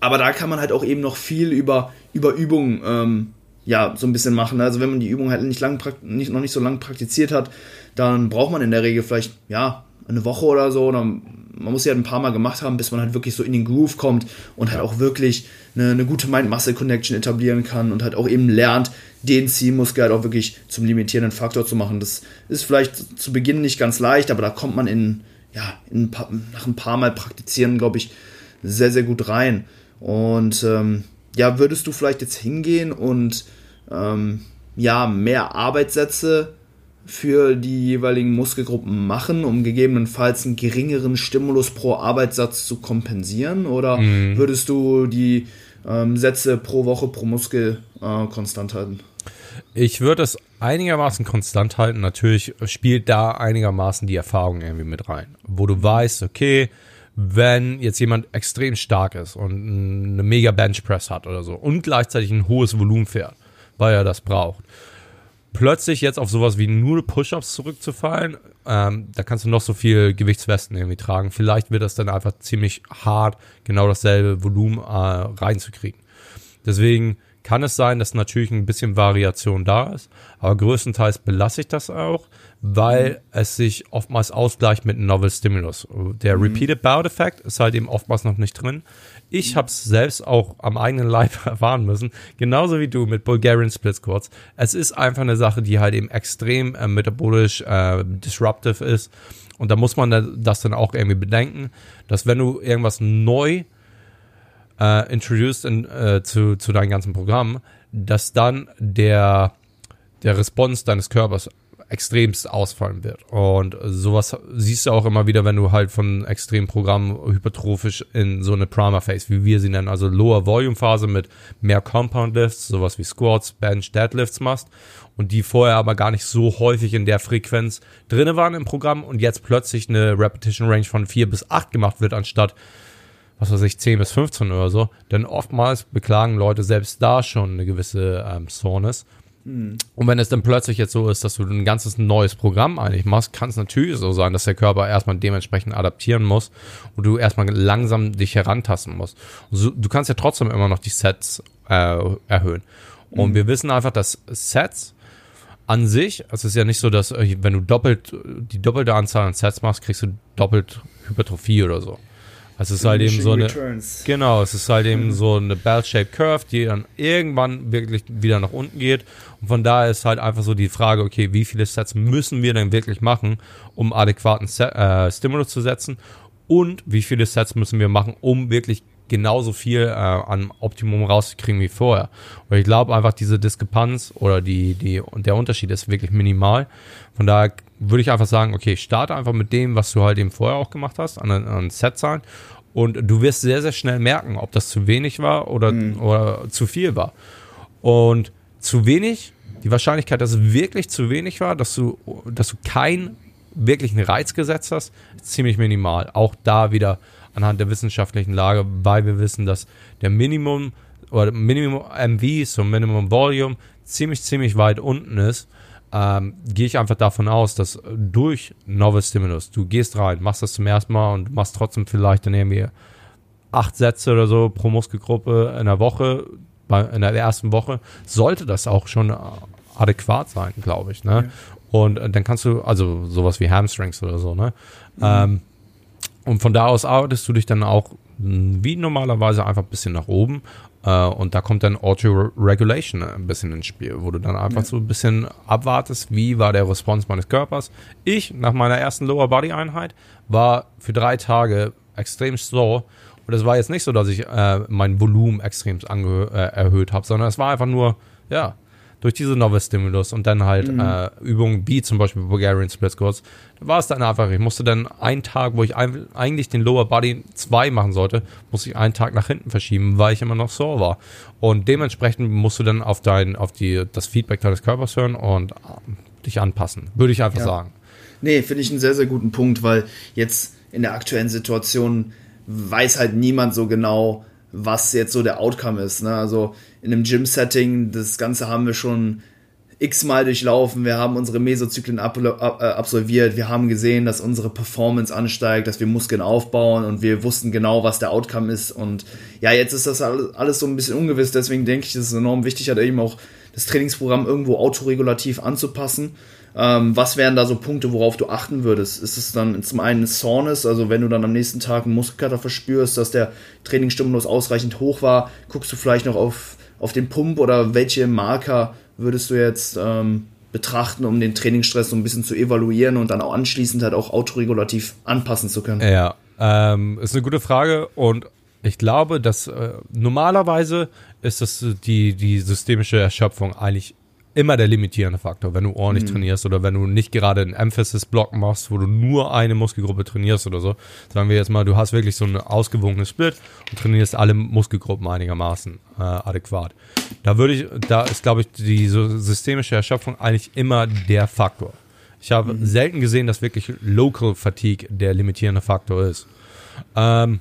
aber da kann man halt auch eben noch viel über, über Übungen ähm, ja, so ein bisschen machen. Also wenn man die Übung halt nicht lang, nicht, noch nicht so lange praktiziert hat, dann braucht man in der Regel vielleicht, ja, eine Woche oder so. Dann, man muss sie halt ein paar Mal gemacht haben, bis man halt wirklich so in den Groove kommt und halt auch wirklich eine, eine gute Mind-Muscle-Connection etablieren kann und halt auch eben lernt, den Zielmuskel halt auch wirklich zum limitierenden Faktor zu machen. Das ist vielleicht zu Beginn nicht ganz leicht, aber da kommt man in, ja, in ein paar, nach ein paar Mal praktizieren, glaube ich, sehr, sehr gut rein. Und ähm, ja, würdest du vielleicht jetzt hingehen und ähm, ja, mehr Arbeitssätze für die jeweiligen Muskelgruppen machen, um gegebenenfalls einen geringeren Stimulus pro Arbeitssatz zu kompensieren? Oder mhm. würdest du die ähm, Sätze pro Woche pro Muskel äh, konstant halten? Ich würde es einigermaßen konstant halten. Natürlich spielt da einigermaßen die Erfahrung irgendwie mit rein, wo du weißt, okay, wenn jetzt jemand extrem stark ist und eine mega Benchpress hat oder so und gleichzeitig ein hohes Volumen fährt, weil er das braucht, plötzlich jetzt auf sowas wie nur Push-Ups zurückzufallen, ähm, da kannst du noch so viel Gewichtswesten irgendwie tragen. Vielleicht wird das dann einfach ziemlich hart, genau dasselbe Volumen äh, reinzukriegen. Deswegen kann es sein, dass natürlich ein bisschen Variation da ist, aber größtenteils belasse ich das auch, weil mhm. es sich oftmals ausgleicht mit Novel Stimulus. Der mhm. Repeated Bout Effect ist halt eben oftmals noch nicht drin. Ich habe es selbst auch am eigenen Leib <laughs> erfahren müssen, genauso wie du mit Bulgarian Split Squats. Es ist einfach eine Sache, die halt eben extrem äh, metabolisch äh, disruptive ist. Und da muss man das dann auch irgendwie bedenken, dass wenn du irgendwas neu äh, introduced in, äh, zu, zu deinem ganzen Programm, dass dann der, der Response deines Körpers extremst ausfallen wird. Und sowas siehst du auch immer wieder, wenn du halt von extremen Programmen hypertrophisch in so eine Primer Phase, wie wir sie nennen, also Lower Volume Phase mit mehr Compound Lifts, sowas wie Squats, Bench, Deadlifts machst und die vorher aber gar nicht so häufig in der Frequenz drinne waren im Programm und jetzt plötzlich eine Repetition Range von vier bis acht gemacht wird, anstatt was weiß ich, 10 bis 15 oder so. Denn oftmals beklagen Leute selbst da schon eine gewisse ähm, Soreness. Und wenn es dann plötzlich jetzt so ist, dass du ein ganzes neues Programm eigentlich machst, kann es natürlich so sein, dass der Körper erstmal dementsprechend adaptieren muss und du erstmal langsam dich herantasten musst. So, du kannst ja trotzdem immer noch die Sets äh, erhöhen. Und mhm. wir wissen einfach, dass Sets an sich, es ist ja nicht so, dass äh, wenn du doppelt die doppelte Anzahl an Sets machst, kriegst du doppelt Hypertrophie oder so. Es ist halt eben so eine. Returns. Genau, es ist halt eben so eine Bell-shaped Curve, die dann irgendwann wirklich wieder nach unten geht. Und von daher ist halt einfach so die Frage, okay, wie viele Sets müssen wir denn wirklich machen, um adäquaten Set, äh, Stimulus zu setzen? Und wie viele Sets müssen wir machen, um wirklich genauso viel äh, an Optimum rauszukriegen wie vorher. Und ich glaube einfach, diese Diskrepanz oder die, die, der Unterschied ist wirklich minimal. Von daher würde ich einfach sagen, okay, starte einfach mit dem, was du halt eben vorher auch gemacht hast, an, an Setzahlen. Und du wirst sehr, sehr schnell merken, ob das zu wenig war oder, mhm. oder zu viel war. Und zu wenig, die Wahrscheinlichkeit, dass es wirklich zu wenig war, dass du, dass du keinen wirklichen Reiz gesetzt hast, ist ziemlich minimal. Auch da wieder anhand der wissenschaftlichen Lage, weil wir wissen, dass der Minimum oder Minimum MV, so Minimum Volume, ziemlich, ziemlich weit unten ist ähm, gehe ich einfach davon aus, dass durch Novel Stimulus, du gehst rein, machst das zum ersten Mal und machst trotzdem vielleicht dann irgendwie acht Sätze oder so pro Muskelgruppe in der Woche, bei, in der ersten Woche, sollte das auch schon adäquat sein, glaube ich. Ne? Ja. Und äh, dann kannst du, also sowas wie Hamstrings oder so, ne? Mhm. Ähm, und von da aus arbeitest du dich dann auch hm, wie normalerweise einfach ein bisschen nach oben äh, und da kommt dann Auto-Regulation ein bisschen ins Spiel, wo du dann einfach ja. so ein bisschen abwartest, wie war der Response meines Körpers. Ich, nach meiner ersten Lower-Body-Einheit, war für drei Tage extrem slow. Und es war jetzt nicht so, dass ich äh, mein Volumen extrem äh, erhöht habe, sondern es war einfach nur, ja, durch diese Novel Stimulus und dann halt mhm. äh, Übungen wie zum Beispiel Bulgarian Split Squats, da war es dann einfach, ich musste dann einen Tag, wo ich ein, eigentlich den Lower Body 2 machen sollte, musste ich einen Tag nach hinten verschieben, weil ich immer noch sore war. Und dementsprechend musst du dann auf dein, auf die, das Feedback deines Körpers hören und äh, dich anpassen, würde ich einfach ja. sagen. Nee, finde ich einen sehr, sehr guten Punkt, weil jetzt in der aktuellen Situation weiß halt niemand so genau, was jetzt so der Outcome ist. Ne? Also in einem Gym-Setting, das Ganze haben wir schon x-mal durchlaufen, wir haben unsere Mesozyklen ab, ab, äh, absolviert, wir haben gesehen, dass unsere Performance ansteigt, dass wir Muskeln aufbauen und wir wussten genau, was der Outcome ist. Und ja, jetzt ist das alles, so ein bisschen ungewiss, deswegen denke ich, es ist enorm wichtig, halt eben auch das Trainingsprogramm irgendwo autoregulativ anzupassen ähm, was wären da so Punkte, worauf du achten würdest? Ist es dann zum einen Soreness, also wenn du dann am nächsten Tag einen Muskelkater verspürst, dass der Trainingsstimulus ausreichend hoch war, guckst du vielleicht noch auf, auf den Pump oder welche Marker würdest du jetzt ähm, betrachten, um den Trainingsstress so ein bisschen zu evaluieren und dann auch anschließend halt auch autoregulativ anpassen zu können? Ja, ähm, ist eine gute Frage und ich glaube, dass äh, normalerweise ist das die, die systemische Erschöpfung eigentlich immer der limitierende Faktor, wenn du ordentlich mhm. trainierst oder wenn du nicht gerade einen Emphasis-Block machst, wo du nur eine Muskelgruppe trainierst oder so. Sagen wir jetzt mal, du hast wirklich so einen ausgewogenen Split und trainierst alle Muskelgruppen einigermaßen äh, adäquat. Da würde ich, da ist, glaube ich, die so systemische Erschöpfung eigentlich immer der Faktor. Ich habe mhm. selten gesehen, dass wirklich Local Fatigue der limitierende Faktor ist. Ähm,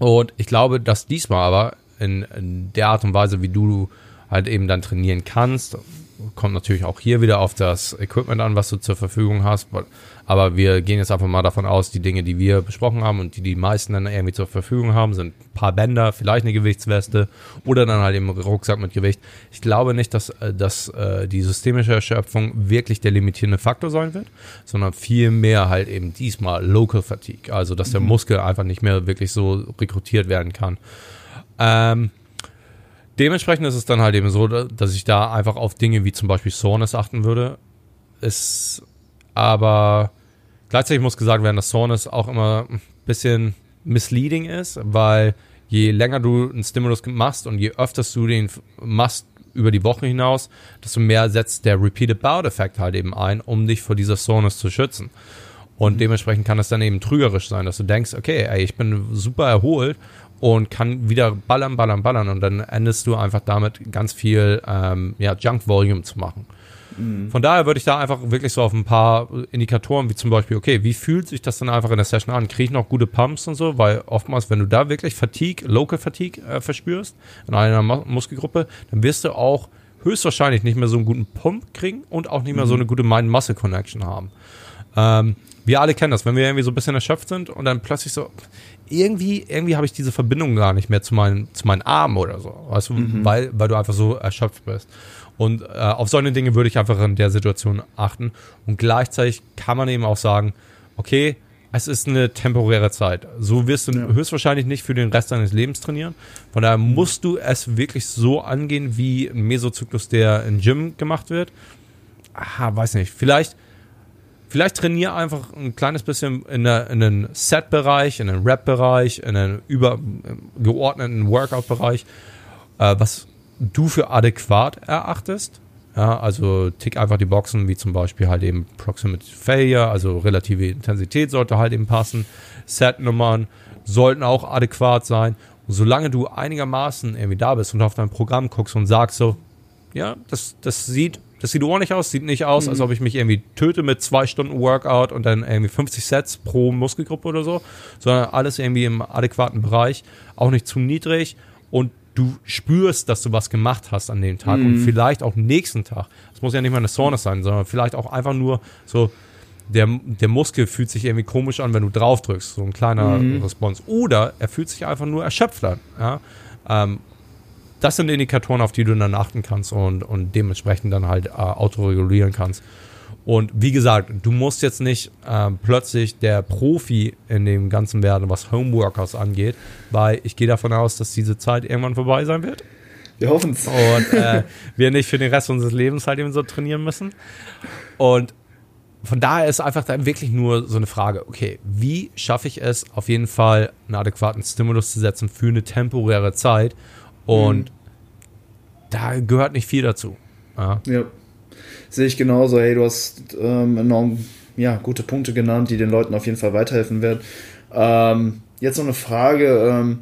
und ich glaube, dass diesmal aber in, in der Art und Weise, wie du halt eben dann trainieren kannst, kommt natürlich auch hier wieder auf das Equipment an, was du zur Verfügung hast. Aber wir gehen jetzt einfach mal davon aus, die Dinge, die wir besprochen haben und die die meisten dann irgendwie zur Verfügung haben, sind ein paar Bänder, vielleicht eine Gewichtsweste oder dann halt eben Rucksack mit Gewicht. Ich glaube nicht, dass, äh, dass äh, die systemische Erschöpfung wirklich der limitierende Faktor sein wird, sondern vielmehr halt eben diesmal Local Fatigue. Also, dass der mhm. Muskel einfach nicht mehr wirklich so rekrutiert werden kann. Ähm, dementsprechend ist es dann halt eben so, dass ich da einfach auf Dinge wie zum Beispiel Soreness achten würde. Ist aber Gleichzeitig muss gesagt werden, dass Soreness auch immer ein bisschen misleading ist, weil je länger du einen Stimulus machst und je öfter du den machst über die Woche hinaus, desto mehr setzt der Repeated Bout-Effekt halt eben ein, um dich vor dieser Soreness zu schützen. Und mhm. dementsprechend kann es dann eben trügerisch sein, dass du denkst, okay, ey, ich bin super erholt und kann wieder ballern, ballern, ballern und dann endest du einfach damit ganz viel ähm, ja, Junk Volume zu machen. Mhm. Von daher würde ich da einfach wirklich so auf ein paar Indikatoren, wie zum Beispiel, okay, wie fühlt sich das dann einfach in der Session an? Kriege ich noch gute Pumps und so? Weil oftmals, wenn du da wirklich Fatigue, Local Fatigue äh, verspürst, in einer Muskelgruppe, dann wirst du auch höchstwahrscheinlich nicht mehr so einen guten Pump kriegen und auch nicht mehr mhm. so eine gute Mind-Muscle-Connection haben. Ähm, wir alle kennen das, wenn wir irgendwie so ein bisschen erschöpft sind und dann plötzlich so, irgendwie, irgendwie habe ich diese Verbindung gar nicht mehr zu meinen, zu meinen Armen oder so, weißt du, mhm. weil, weil du einfach so erschöpft bist. Und äh, auf solche Dinge würde ich einfach in der Situation achten. Und gleichzeitig kann man eben auch sagen, okay, es ist eine temporäre Zeit. So wirst du ja. höchstwahrscheinlich nicht für den Rest deines Lebens trainieren. Von daher musst du es wirklich so angehen, wie ein Mesozyklus, der im Gym gemacht wird. Aha, weiß nicht. Vielleicht, vielleicht trainiere einfach ein kleines bisschen in, der, in den Set-Bereich, in den Rap-Bereich, in den übergeordneten Workout-Bereich, äh, was du für adäquat erachtest. Ja, also tick einfach die Boxen, wie zum Beispiel halt eben Proximate Failure, also relative Intensität sollte halt eben passen. Set-Nummern sollten auch adäquat sein. Und solange du einigermaßen irgendwie da bist und auf dein Programm guckst und sagst so, ja, das, das sieht, das sieht ordentlich aus, sieht nicht aus, mhm. als ob ich mich irgendwie töte mit zwei Stunden Workout und dann irgendwie 50 Sets pro Muskelgruppe oder so, sondern alles irgendwie im adäquaten Bereich, auch nicht zu niedrig und du spürst, dass du was gemacht hast an dem Tag mhm. und vielleicht auch nächsten Tag. Es muss ja nicht mal eine Sauna sein, sondern vielleicht auch einfach nur so, der, der Muskel fühlt sich irgendwie komisch an, wenn du drauf drückst, so ein kleiner mhm. Response. Oder er fühlt sich einfach nur erschöpft an. Ja? Ähm, das sind Indikatoren, auf die du dann achten kannst und, und dementsprechend dann halt äh, autoregulieren kannst. Und wie gesagt, du musst jetzt nicht äh, plötzlich der Profi in dem Ganzen werden, was Homeworkers angeht, weil ich gehe davon aus, dass diese Zeit irgendwann vorbei sein wird. Wir hoffen es. Und äh, wir nicht für den Rest unseres Lebens halt eben so trainieren müssen. Und von daher ist einfach dann wirklich nur so eine Frage, okay, wie schaffe ich es, auf jeden Fall einen adäquaten Stimulus zu setzen für eine temporäre Zeit? Und mhm. da gehört nicht viel dazu. Ja. ja sehe ich genauso. Hey, du hast ähm, enorm ja, gute Punkte genannt, die den Leuten auf jeden Fall weiterhelfen werden. Ähm, jetzt noch eine Frage. Ähm,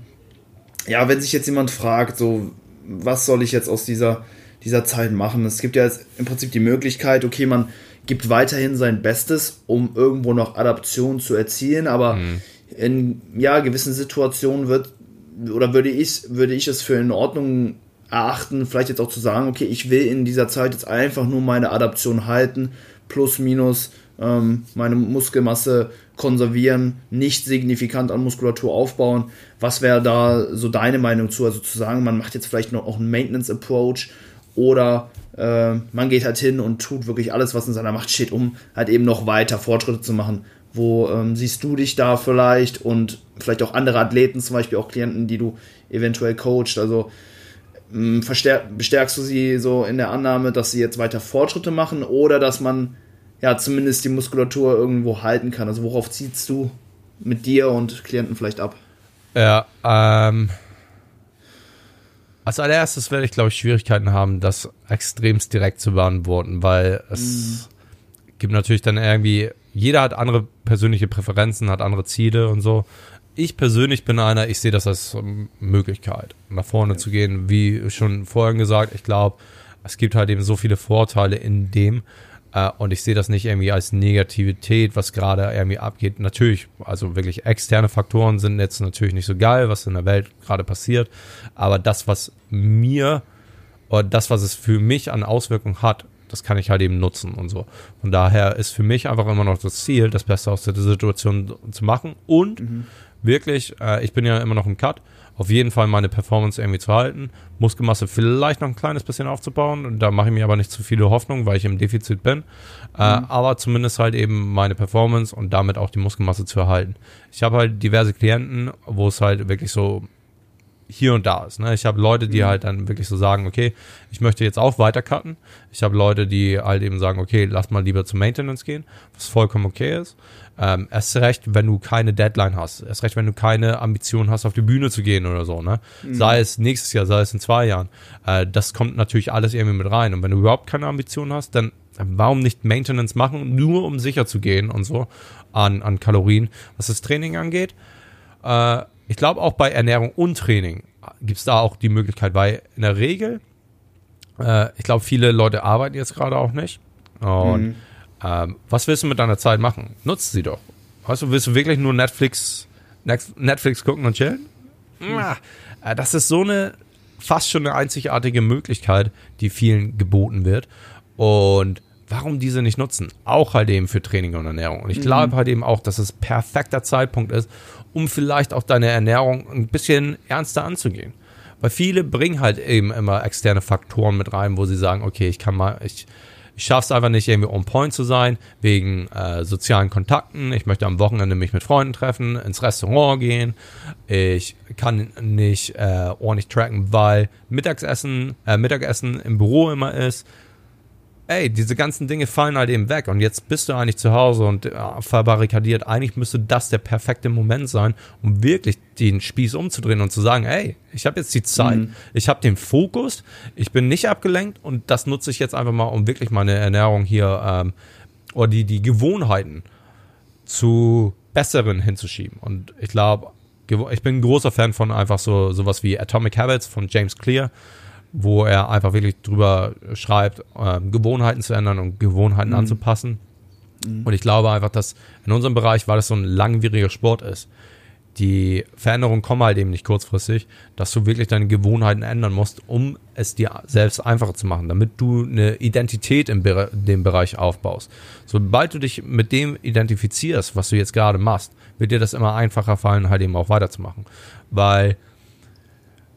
ja, wenn sich jetzt jemand fragt, so, was soll ich jetzt aus dieser, dieser Zeit machen? Es gibt ja jetzt im Prinzip die Möglichkeit, okay, man gibt weiterhin sein Bestes, um irgendwo noch Adaption zu erzielen, aber mhm. in ja, gewissen Situationen wird oder würde ich, würde ich es für in Ordnung erachten, vielleicht jetzt auch zu sagen, okay, ich will in dieser Zeit jetzt einfach nur meine Adaption halten, plus minus ähm, meine Muskelmasse konservieren, nicht signifikant an Muskulatur aufbauen. Was wäre da so deine Meinung zu? Also zu sagen, man macht jetzt vielleicht noch auch einen Maintenance Approach oder äh, man geht halt hin und tut wirklich alles, was in seiner Macht steht, um halt eben noch weiter Fortschritte zu machen. Wo ähm, siehst du dich da vielleicht und vielleicht auch andere Athleten, zum Beispiel auch Klienten, die du eventuell coachst? Also hm, bestärkst du sie so in der Annahme, dass sie jetzt weiter Fortschritte machen oder dass man ja zumindest die Muskulatur irgendwo halten kann? Also worauf ziehst du mit dir und Klienten vielleicht ab? Ja, ähm, als allererstes werde ich, glaube ich, Schwierigkeiten haben, das extremst direkt zu beantworten, weil es mm. gibt natürlich dann irgendwie, jeder hat andere persönliche Präferenzen, hat andere Ziele und so ich persönlich bin einer, ich sehe das als Möglichkeit, nach vorne ja. zu gehen. Wie schon vorhin gesagt, ich glaube, es gibt halt eben so viele Vorteile in dem. Äh, und ich sehe das nicht irgendwie als Negativität, was gerade irgendwie abgeht. Natürlich, also wirklich externe Faktoren sind jetzt natürlich nicht so geil, was in der Welt gerade passiert. Aber das, was mir oder das, was es für mich an Auswirkungen hat, das kann ich halt eben nutzen und so. Von daher ist für mich einfach immer noch das Ziel, das Beste aus der Situation zu machen und mhm. wirklich, äh, ich bin ja immer noch im Cut, auf jeden Fall meine Performance irgendwie zu halten, Muskelmasse vielleicht noch ein kleines bisschen aufzubauen. Da mache ich mir aber nicht zu viele Hoffnungen, weil ich im Defizit bin. Äh, mhm. Äh, aber zumindest halt eben meine Performance und damit auch die Muskelmasse zu erhalten. Ich habe halt diverse Klienten, wo es halt wirklich so hier und da ist. Ne? Ich habe Leute, die mhm. halt dann wirklich so sagen, okay, ich möchte jetzt auch weiter cutten. Ich habe Leute, die halt eben sagen, okay, lass mal lieber zur Maintenance gehen, was vollkommen okay ist. Ähm, erst recht, wenn du keine Deadline hast. Erst recht, wenn du keine Ambition hast, auf die Bühne zu gehen oder so. Ne? Mhm. Sei es nächstes Jahr, sei es in zwei Jahren. Äh, das kommt natürlich alles irgendwie mit rein. Und wenn du überhaupt keine Ambition hast, dann warum nicht Maintenance machen, nur um sicher zu gehen und so an, an Kalorien, was das Training angeht. Äh, ich glaube auch bei Ernährung und Training gibt es da auch die Möglichkeit, weil in der Regel, äh, ich glaube, viele Leute arbeiten jetzt gerade auch nicht. Und mhm. ähm, was willst du mit deiner Zeit machen? Nutzt sie doch. Weißt du, willst du wirklich nur Netflix, Netflix gucken und chillen? Mhm. Äh, das ist so eine fast schon eine einzigartige Möglichkeit, die vielen geboten wird. Und warum diese nicht nutzen? Auch halt eben für Training und Ernährung. Und ich mhm. glaube halt eben auch, dass es perfekter Zeitpunkt ist, um vielleicht auch deine Ernährung ein bisschen ernster anzugehen. Weil viele bringen halt eben immer externe Faktoren mit rein, wo sie sagen, okay, ich kann mal, ich, ich schaffe es einfach nicht, irgendwie on point zu sein, wegen äh, sozialen Kontakten. Ich möchte am Wochenende mich mit Freunden treffen, ins Restaurant gehen. Ich kann nicht äh, ordentlich tracken, weil Mittagessen, äh, Mittagessen im Büro immer ist ey, diese ganzen Dinge fallen halt eben weg und jetzt bist du eigentlich zu Hause und äh, verbarrikadiert. Eigentlich müsste das der perfekte Moment sein, um wirklich den Spieß umzudrehen und zu sagen, ey, ich habe jetzt die Zeit, mhm. ich habe den Fokus, ich bin nicht abgelenkt und das nutze ich jetzt einfach mal, um wirklich meine Ernährung hier ähm, oder die, die Gewohnheiten zu besseren hinzuschieben. Und ich glaube, ich bin ein großer Fan von einfach so sowas wie Atomic Habits von James Clear wo er einfach wirklich drüber schreibt, äh, Gewohnheiten zu ändern und Gewohnheiten mhm. anzupassen. Mhm. Und ich glaube einfach, dass in unserem Bereich, weil das so ein langwieriger Sport ist, die Veränderungen kommen halt eben nicht kurzfristig, dass du wirklich deine Gewohnheiten ändern musst, um es dir selbst einfacher zu machen, damit du eine Identität in dem Bereich aufbaust. Sobald du dich mit dem identifizierst, was du jetzt gerade machst, wird dir das immer einfacher fallen, halt eben auch weiterzumachen. Weil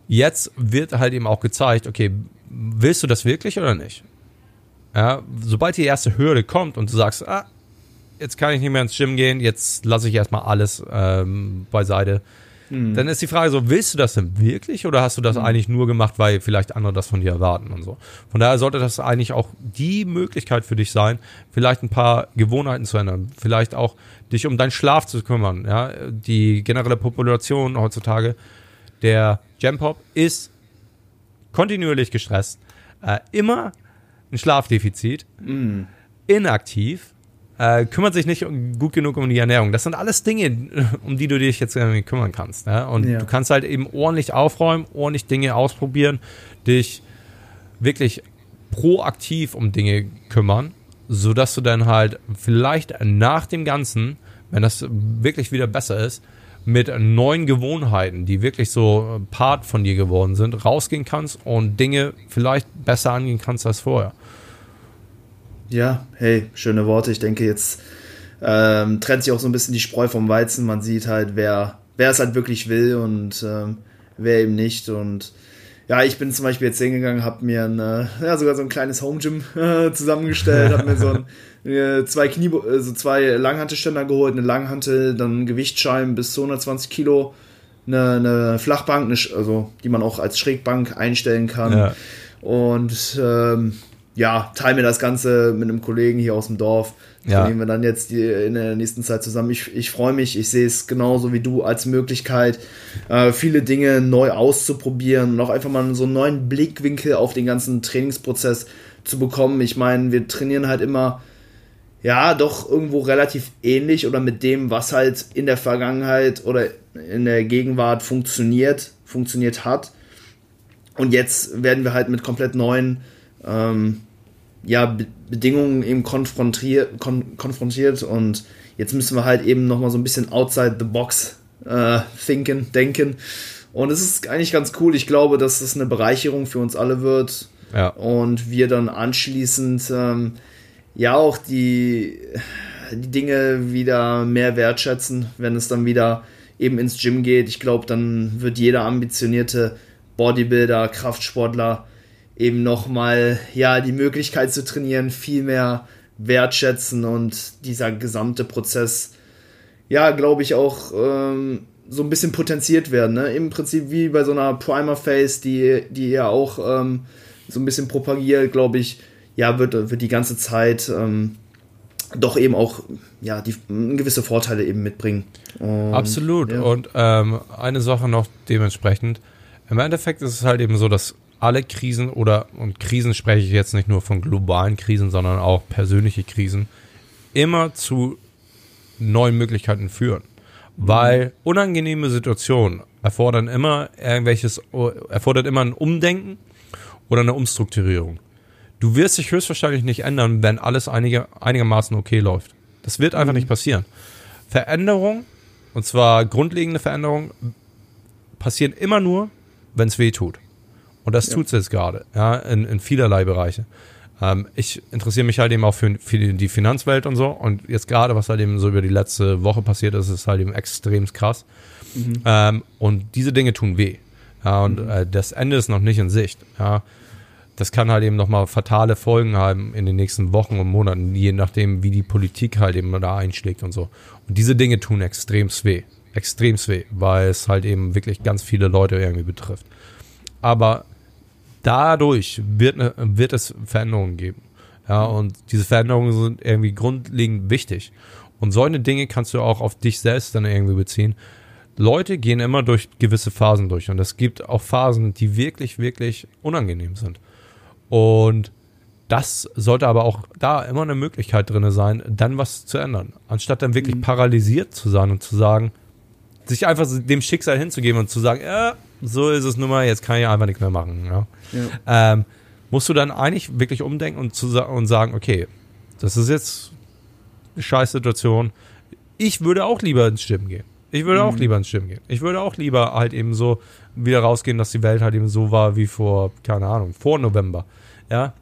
jetzt wird halt eben auch gezeigt, okay, willst du das wirklich oder nicht? Ja, sobald die erste Hürde kommt und du sagst, ah, jetzt kann ich nicht mehr ins Gym gehen, jetzt lasse ich erstmal alles ähm, beiseite. Mhm. Dann ist die Frage so, willst du das denn wirklich oder hast du das mhm. eigentlich nur gemacht, weil vielleicht andere das von dir erwarten und so? Von daher sollte das eigentlich auch die Möglichkeit für dich sein, vielleicht ein paar Gewohnheiten zu ändern, vielleicht auch dich um deinen Schlaf zu kümmern. Ja, die generelle Population heutzutage der Gempop ist kontinuierlich gestresst, äh, immer ein Schlafdefizit, mm. inaktiv, äh, kümmert sich nicht gut genug um die Ernährung. Das sind alles Dinge, <laughs> um die du dich jetzt kümmern kannst. Ja? Und ja. du kannst halt eben ordentlich aufräumen, ordentlich Dinge ausprobieren, dich wirklich proaktiv um Dinge kümmern, sodass du dann halt vielleicht nach dem Ganzen, wenn das wirklich wieder besser ist, mit neuen Gewohnheiten, die wirklich so Part von dir geworden sind, rausgehen kannst und Dinge vielleicht besser angehen kannst als vorher. Ja, hey, schöne Worte. Ich denke, jetzt ähm, trennt sich auch so ein bisschen die Spreu vom Weizen. Man sieht halt, wer, wer es halt wirklich will und ähm, wer eben nicht. Und ja, ich bin zum Beispiel jetzt hingegangen, habe mir ein, äh, ja, sogar so ein kleines Home Gym äh, zusammengestellt, habe mir so ein <laughs> äh, zwei Knie, also zwei Langhantelständer geholt, eine Langhantel, dann Gewichtsscheiben bis zu 120 Kilo, eine, eine Flachbank, eine, also die man auch als Schrägbank einstellen kann. Ja. Und ähm, ja, teile mir das Ganze mit einem Kollegen hier aus dem Dorf. Ja. nehmen wir dann jetzt die, in der nächsten Zeit zusammen. Ich, ich freue mich, ich sehe es genauso wie du als Möglichkeit, äh, viele Dinge neu auszuprobieren und auch einfach mal so einen neuen Blickwinkel auf den ganzen Trainingsprozess zu bekommen. Ich meine, wir trainieren halt immer ja, doch irgendwo relativ ähnlich oder mit dem, was halt in der Vergangenheit oder in der Gegenwart funktioniert, funktioniert hat. Und jetzt werden wir halt mit komplett neuen ähm, ja, Be Bedingungen eben konfrontiert, kon konfrontiert und jetzt müssen wir halt eben nochmal so ein bisschen outside the box äh, thinken, denken. Und es ist eigentlich ganz cool. Ich glaube, dass es eine Bereicherung für uns alle wird Ja. Und wir dann anschließend ähm, ja auch die, die Dinge wieder mehr wertschätzen, wenn es dann wieder eben ins Gym geht. Ich glaube, dann wird jeder ambitionierte Bodybuilder, Kraftsportler eben nochmal ja, die Möglichkeit zu trainieren, viel mehr wertschätzen und dieser gesamte Prozess, ja, glaube ich, auch ähm, so ein bisschen potenziert werden. Ne? Im Prinzip wie bei so einer Primer Phase, die, die ja auch ähm, so ein bisschen propagiert, glaube ich, ja, wird, wird die ganze Zeit ähm, doch eben auch ja, die, gewisse Vorteile eben mitbringen. Und, Absolut. Ja. Und ähm, eine Sache noch dementsprechend. Im Endeffekt ist es halt eben so, dass alle Krisen oder, und Krisen spreche ich jetzt nicht nur von globalen Krisen, sondern auch persönliche Krisen, immer zu neuen Möglichkeiten führen. Weil unangenehme Situationen erfordern immer irgendwelches, erfordert immer ein Umdenken oder eine Umstrukturierung. Du wirst dich höchstwahrscheinlich nicht ändern, wenn alles einige, einigermaßen okay läuft. Das wird einfach mhm. nicht passieren. Veränderung, und zwar grundlegende Veränderungen, passieren immer nur, wenn es weh tut. Und das ja. tut es jetzt gerade, ja, in, in vielerlei Bereiche. Ähm, ich interessiere mich halt eben auch für, für die Finanzwelt und so. Und jetzt gerade, was halt eben so über die letzte Woche passiert ist, ist halt eben extrem krass. Mhm. Ähm, und diese Dinge tun weh. Ja, und mhm. äh, das Ende ist noch nicht in Sicht. Ja, das kann halt eben nochmal fatale Folgen haben in den nächsten Wochen und Monaten, je nachdem, wie die Politik halt eben da einschlägt und so. Und diese Dinge tun extrem weh. Extrem weh, weil es halt eben wirklich ganz viele Leute irgendwie betrifft. Aber dadurch wird, ne, wird es Veränderungen geben. Ja, und diese Veränderungen sind irgendwie grundlegend wichtig. Und solche Dinge kannst du auch auf dich selbst dann irgendwie beziehen. Leute gehen immer durch gewisse Phasen durch und es gibt auch Phasen, die wirklich, wirklich unangenehm sind. Und das sollte aber auch da immer eine Möglichkeit drin sein, dann was zu ändern. Anstatt dann wirklich mhm. paralysiert zu sein und zu sagen, sich einfach dem Schicksal hinzugeben und zu sagen, ja, so ist es nun mal, jetzt kann ich einfach nichts mehr machen. Ja? ja. Ähm, musst du dann eigentlich wirklich umdenken und, zu, und sagen, okay, das ist jetzt eine scheiß Situation. Ich würde auch lieber ins Stimmen gehen. Ich würde mhm. auch lieber ins Stimmen gehen. Ich würde auch lieber halt eben so wieder rausgehen, dass die Welt halt eben so war wie vor, keine Ahnung, vor November. Ja.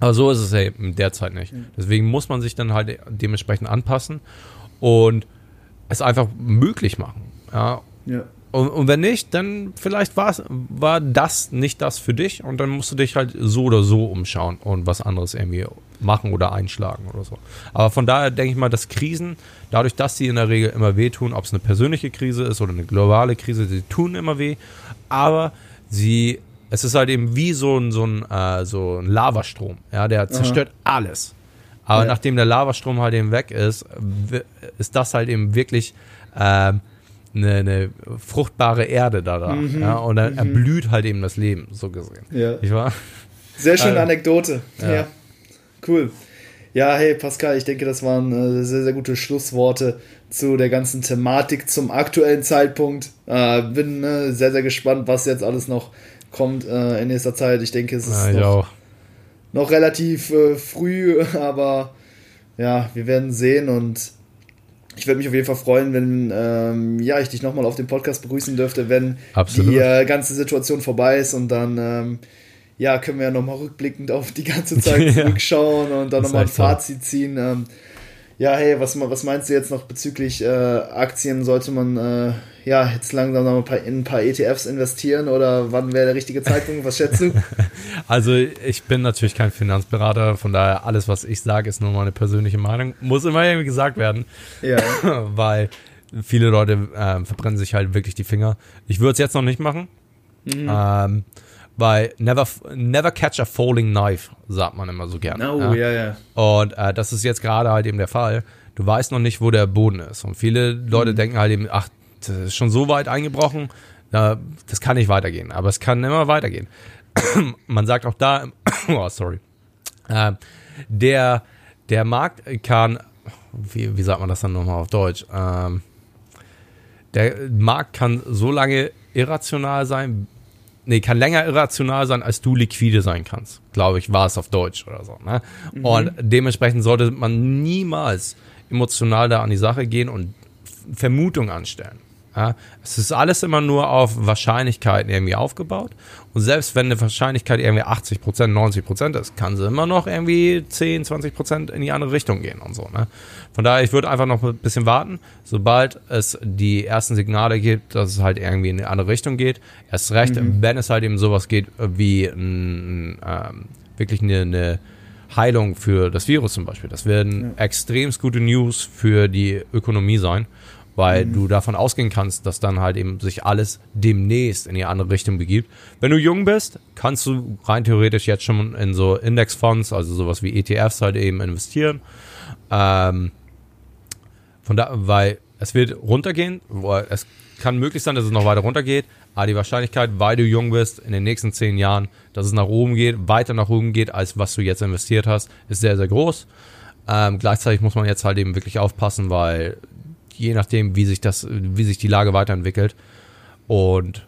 Aber so ist es eben derzeit nicht. Deswegen muss man sich dann halt dementsprechend anpassen und es einfach möglich machen. Ja. ja. Und, und, wenn nicht, dann vielleicht war das nicht das für dich und dann musst du dich halt so oder so umschauen und was anderes irgendwie machen oder einschlagen oder so. Aber von daher denke ich mal, dass Krisen, dadurch, dass sie in der Regel immer wehtun, ob es eine persönliche Krise ist oder eine globale Krise, sie tun immer weh, aber sie, es ist halt eben wie so ein, so ein, äh, so ein Lavastrom, ja, der zerstört Aha. alles. Aber ja. nachdem der Lavastrom halt eben weg ist, ist das halt eben wirklich, äh, eine, eine fruchtbare Erde da. Mhm, ja, und dann mhm. erblüht halt eben das Leben, so gesehen. Ja. Ich war? Sehr schöne also, Anekdote. Ja. ja. Cool. Ja, hey Pascal, ich denke, das waren äh, sehr, sehr gute Schlussworte zu der ganzen Thematik zum aktuellen Zeitpunkt. Äh, bin äh, sehr, sehr gespannt, was jetzt alles noch kommt äh, in nächster Zeit. Ich denke, es ist noch, noch, relativ äh, früh, <laughs> aber ja, wir werden sehen und ich würde mich auf jeden Fall freuen, wenn ähm, ja, ich dich nochmal auf dem Podcast begrüßen dürfte, wenn Absolut. die äh, ganze Situation vorbei ist und dann ähm, ja, können wir ja nochmal rückblickend auf die ganze Zeit <laughs> zurückschauen und dann nochmal ein Fazit ziehen. Ähm, ja, hey, was, was meinst du jetzt noch bezüglich äh, Aktien? Sollte man äh, ja jetzt langsam noch ein paar, in ein paar ETFs investieren oder wann wäre der richtige Zeitpunkt? Was schätzt du? <laughs> Also ich bin natürlich kein Finanzberater, von daher alles, was ich sage, ist nur meine persönliche Meinung. Muss immer irgendwie gesagt werden, ja. <laughs> weil viele Leute äh, verbrennen sich halt wirklich die Finger. Ich würde es jetzt noch nicht machen. Mhm. Ähm, weil never, never catch a falling knife, sagt man immer so gerne. Oh, ja, ja. ja. Und äh, das ist jetzt gerade halt eben der Fall. Du weißt noch nicht, wo der Boden ist. Und viele Leute mhm. denken halt eben, ach, das ist schon so weit eingebrochen, das kann nicht weitergehen. Aber es kann immer weitergehen. <clears throat> man sagt auch da, <clears throat> oh, sorry, äh, der, der Markt kann, wie, wie sagt man das dann nochmal auf Deutsch? Ähm, der Markt kann so lange irrational sein, nee, kann länger irrational sein, als du liquide sein kannst. Glaube ich, war es auf Deutsch oder so. Ne? Mhm. Und dementsprechend sollte man niemals emotional da an die Sache gehen und Vermutung anstellen. Ja, es ist alles immer nur auf Wahrscheinlichkeiten irgendwie aufgebaut. Und selbst wenn eine Wahrscheinlichkeit irgendwie 80%, 90% ist, kann sie immer noch irgendwie 10, 20% in die andere Richtung gehen und so. Ne? Von daher, ich würde einfach noch ein bisschen warten. Sobald es die ersten Signale gibt, dass es halt irgendwie in eine andere Richtung geht, erst recht, mhm. wenn es halt eben sowas geht wie ähm, wirklich eine, eine Heilung für das Virus zum Beispiel. Das werden ja. extrem gute News für die Ökonomie sein weil mhm. du davon ausgehen kannst, dass dann halt eben sich alles demnächst in die andere Richtung begibt. Wenn du jung bist, kannst du rein theoretisch jetzt schon in so Indexfonds, also sowas wie ETFs halt eben investieren. Ähm, von da, weil es wird runtergehen, es kann möglich sein, dass es noch weiter runtergeht, aber die Wahrscheinlichkeit, weil du jung bist, in den nächsten zehn Jahren, dass es nach oben geht, weiter nach oben geht, als was du jetzt investiert hast, ist sehr, sehr groß. Ähm, gleichzeitig muss man jetzt halt eben wirklich aufpassen, weil je nachdem, wie sich das, wie sich die Lage weiterentwickelt. Und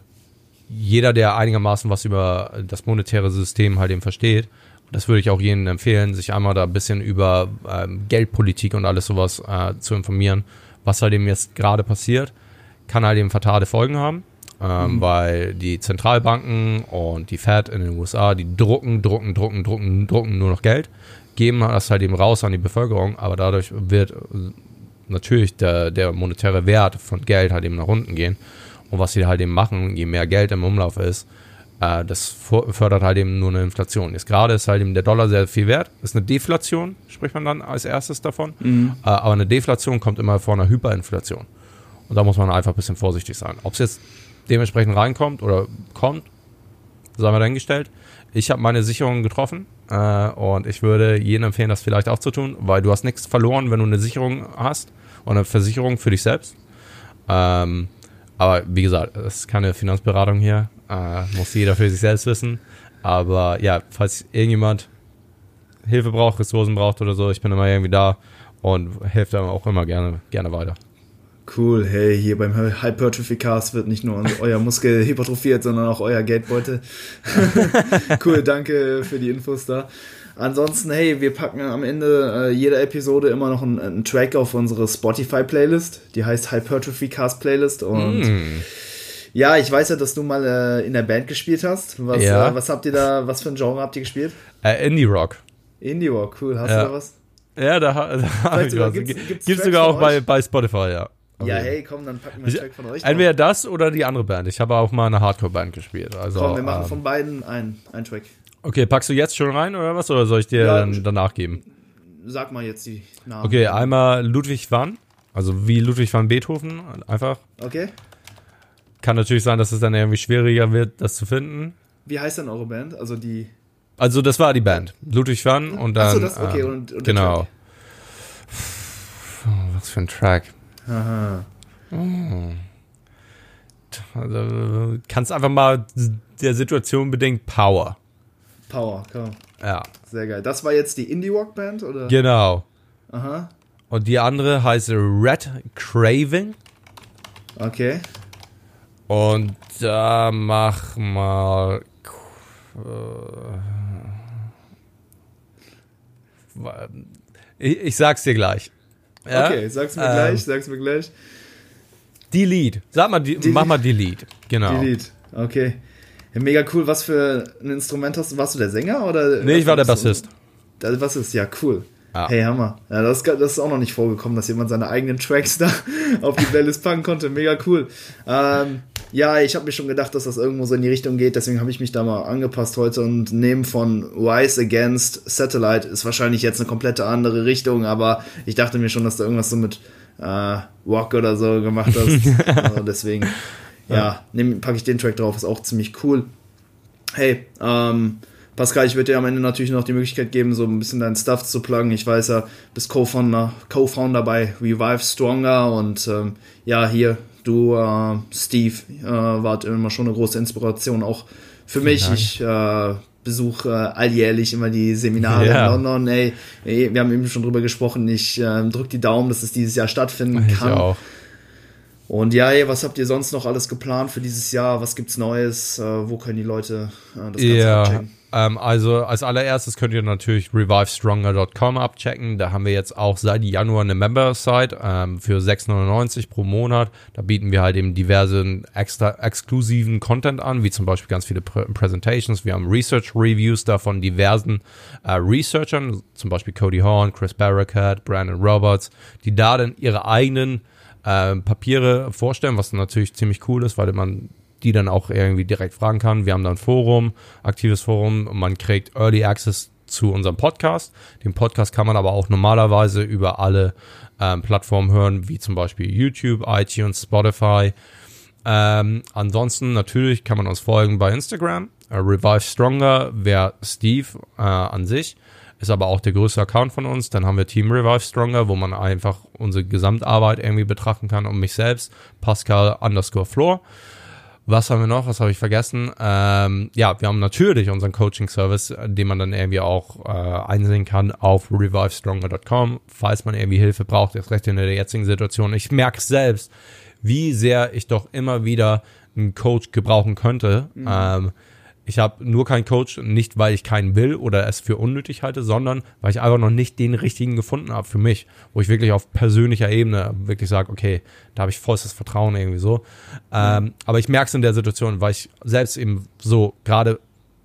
jeder, der einigermaßen was über das monetäre System halt eben versteht, das würde ich auch jedem empfehlen, sich einmal da ein bisschen über ähm, Geldpolitik und alles sowas äh, zu informieren, was halt eben jetzt gerade passiert, kann halt eben fatale Folgen haben, ähm, mhm. weil die Zentralbanken und die Fed in den USA, die drucken, drucken, drucken, drucken, drucken nur noch Geld, geben das halt eben raus an die Bevölkerung, aber dadurch wird natürlich der, der monetäre Wert von Geld halt eben nach unten gehen. Und was sie halt eben machen, je mehr Geld im Umlauf ist, äh, das fördert halt eben nur eine Inflation. Jetzt gerade ist halt eben der Dollar sehr viel wert. Ist eine Deflation, spricht man dann als erstes davon. Mhm. Äh, aber eine Deflation kommt immer vor einer Hyperinflation. Und da muss man einfach ein bisschen vorsichtig sein. Ob es jetzt dementsprechend reinkommt oder kommt, sei mal dahingestellt. Ich habe meine Sicherungen getroffen äh, und ich würde jedem empfehlen, das vielleicht auch zu tun, weil du hast nichts verloren, wenn du eine Sicherung hast und eine Versicherung für dich selbst. Ähm, aber wie gesagt, das ist keine Finanzberatung hier. Äh, muss jeder für sich selbst wissen. Aber ja, falls irgendjemand Hilfe braucht, Ressourcen braucht oder so, ich bin immer irgendwie da und helfe dann auch immer gerne, gerne weiter. Cool, hey, hier beim Hypertrophy Cast wird nicht nur <laughs> euer Muskel hypertrophiert, sondern auch euer Geldbeutel. <laughs> cool, danke für die Infos da. Ansonsten, hey, wir packen am Ende äh, jeder Episode immer noch einen, einen, Track auf unsere Spotify-Playlist. Die heißt Hypertrophy Cast Playlist. Und mm. ja, ich weiß ja, dass du mal äh, in der Band gespielt hast. Was, ja. äh, was habt ihr da, was für ein Genre habt ihr gespielt? Äh, Indie Rock. Indie Rock, cool. Hast ja. du da was? Ja, da, <laughs> da habe ich was. Gibt's, gibt's, gibt's sogar auch bei, bei Spotify, ja. Okay. Ja, hey, komm, dann packen wir einen Track von euch. Entweder noch. das oder die andere Band. Ich habe auch mal eine Hardcore-Band gespielt. Also, komm, wir machen ähm, von beiden einen, einen Track. Okay, packst du jetzt schon rein oder was? Oder soll ich dir ja, dann danach geben? Sag mal jetzt die Namen. Okay, einmal Ludwig van. Also wie Ludwig van Beethoven. Einfach. Okay. Kann natürlich sein, dass es dann irgendwie schwieriger wird, das zu finden. Wie heißt denn eure Band? Also die. Also das war die Band. Ludwig van und dann. Achso, das, okay. Ähm, und, und genau. Was für ein Track. Aha. Hm. Also, kannst einfach mal der Situation bedingt Power. Power, komm. Ja. Sehr geil. Das war jetzt die Indie Rock Band, oder? Genau. Aha. Und die andere heißt Red Craving. Okay. Und da mach mal. Ich, ich sag's dir gleich. Ja? Okay, sag's mir ähm, gleich, sag's mir gleich. Delete. Sag mal, Delete. mach mal Delete. Genau. Delete. Okay. Ja, mega cool. Was für ein Instrument hast du? Warst du der Sänger oder? Nee, ich war der Bassist. Der Bassist, ja, cool. Ja. Hey, Hammer. Ja, das, das, ist auch noch nicht vorgekommen, dass jemand seine eigenen Tracks <laughs> da auf die Playlist packen konnte. Mega cool. Ähm, ja, ich habe mir schon gedacht, dass das irgendwo so in die Richtung geht, deswegen habe ich mich da mal angepasst heute und neben von Rise Against Satellite ist wahrscheinlich jetzt eine komplette andere Richtung, aber ich dachte mir schon, dass da irgendwas so mit äh, Walk oder so gemacht hast. <laughs> also deswegen, ja, ja packe ich den Track drauf, ist auch ziemlich cool. Hey, ähm, Pascal, ich würde dir am Ende natürlich noch die Möglichkeit geben, so ein bisschen deinen Stuff zu pluggen. Ich weiß ja, bist Co-Founder, Co-Founder bei Revive Stronger und ähm, ja, hier, du, äh, Steve, äh, wart immer schon eine große Inspiration auch für mich. Ich äh, besuche äh, alljährlich immer die Seminare ja. in London. Ey, ey, wir haben eben schon drüber gesprochen. Ich äh, drücke die Daumen, dass es dieses Jahr stattfinden kann. Ich auch. Und ja, ey, was habt ihr sonst noch alles geplant für dieses Jahr? Was gibt's Neues? Äh, wo können die Leute das Ganze ja. checken? Ähm, also als allererstes könnt ihr natürlich revivestronger.com abchecken. Da haben wir jetzt auch seit Januar eine Member-Site ähm, für 6,99 pro Monat. Da bieten wir halt eben diverse extra exklusiven Content an, wie zum Beispiel ganz viele Pr Presentations. Wir haben Research-Reviews da von diversen äh, Researchern, zum Beispiel Cody Horn, Chris Barracat, Brandon Roberts, die da dann ihre eigenen äh, Papiere vorstellen, was natürlich ziemlich cool ist, weil man die dann auch irgendwie direkt fragen kann. Wir haben dann Forum, aktives Forum man kriegt Early Access zu unserem Podcast. Den Podcast kann man aber auch normalerweise über alle ähm, Plattformen hören, wie zum Beispiel YouTube, iTunes, Spotify. Ähm, ansonsten natürlich kann man uns folgen bei Instagram. Uh, Revive Stronger wäre Steve äh, an sich, ist aber auch der größte Account von uns. Dann haben wir Team Revive Stronger, wo man einfach unsere Gesamtarbeit irgendwie betrachten kann und mich selbst, Pascal underscore Floor. Was haben wir noch? Was habe ich vergessen? Ähm, ja, wir haben natürlich unseren Coaching-Service, den man dann irgendwie auch äh, einsehen kann auf revivestronger.com, falls man irgendwie Hilfe braucht, jetzt recht in der jetzigen Situation. Ich merke selbst, wie sehr ich doch immer wieder einen Coach gebrauchen könnte. Mhm. Ähm, ich habe nur keinen Coach, nicht weil ich keinen will oder es für unnötig halte, sondern weil ich einfach noch nicht den richtigen gefunden habe für mich, wo ich wirklich auf persönlicher Ebene wirklich sage, okay, da habe ich vollstes Vertrauen irgendwie so. Ähm, aber ich merke es in der Situation, weil ich selbst eben so gerade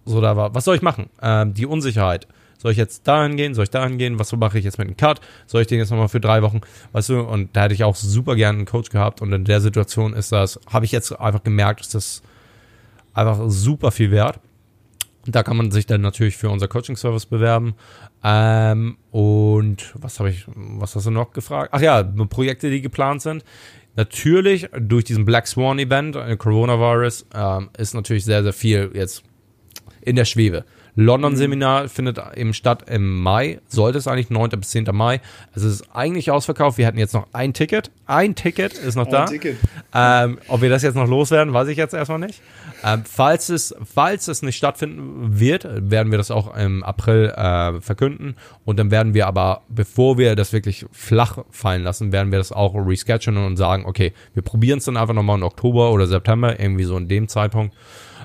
so da war, was soll ich machen? Ähm, die Unsicherheit. Soll ich jetzt dahin gehen? Soll ich dahin gehen? Was mache ich jetzt mit dem Cut? Soll ich den jetzt nochmal für drei Wochen? Weißt du, und da hätte ich auch super gerne einen Coach gehabt. Und in der Situation ist das, habe ich jetzt einfach gemerkt, dass das einfach super viel wert. Da kann man sich dann natürlich für unser Coaching-Service bewerben. Ähm, und was habe ich, was hast du noch gefragt? Ach ja, Projekte, die geplant sind. Natürlich, durch diesen Black Swan Event, äh, Coronavirus, ähm, ist natürlich sehr, sehr viel jetzt in der Schwebe. London-Seminar findet eben statt im Mai, sollte es eigentlich 9. bis 10. Mai. Also es ist eigentlich ausverkauft. Wir hatten jetzt noch ein Ticket. Ein Ticket ist noch ein da. Ticket. Ähm, ob wir das jetzt noch loswerden, weiß ich jetzt erstmal nicht. Ähm, falls, es, falls es nicht stattfinden wird, werden wir das auch im April äh, verkünden. Und dann werden wir aber, bevor wir das wirklich flach fallen lassen, werden wir das auch reschedulen und sagen, okay, wir probieren es dann einfach nochmal im Oktober oder September, irgendwie so in dem Zeitpunkt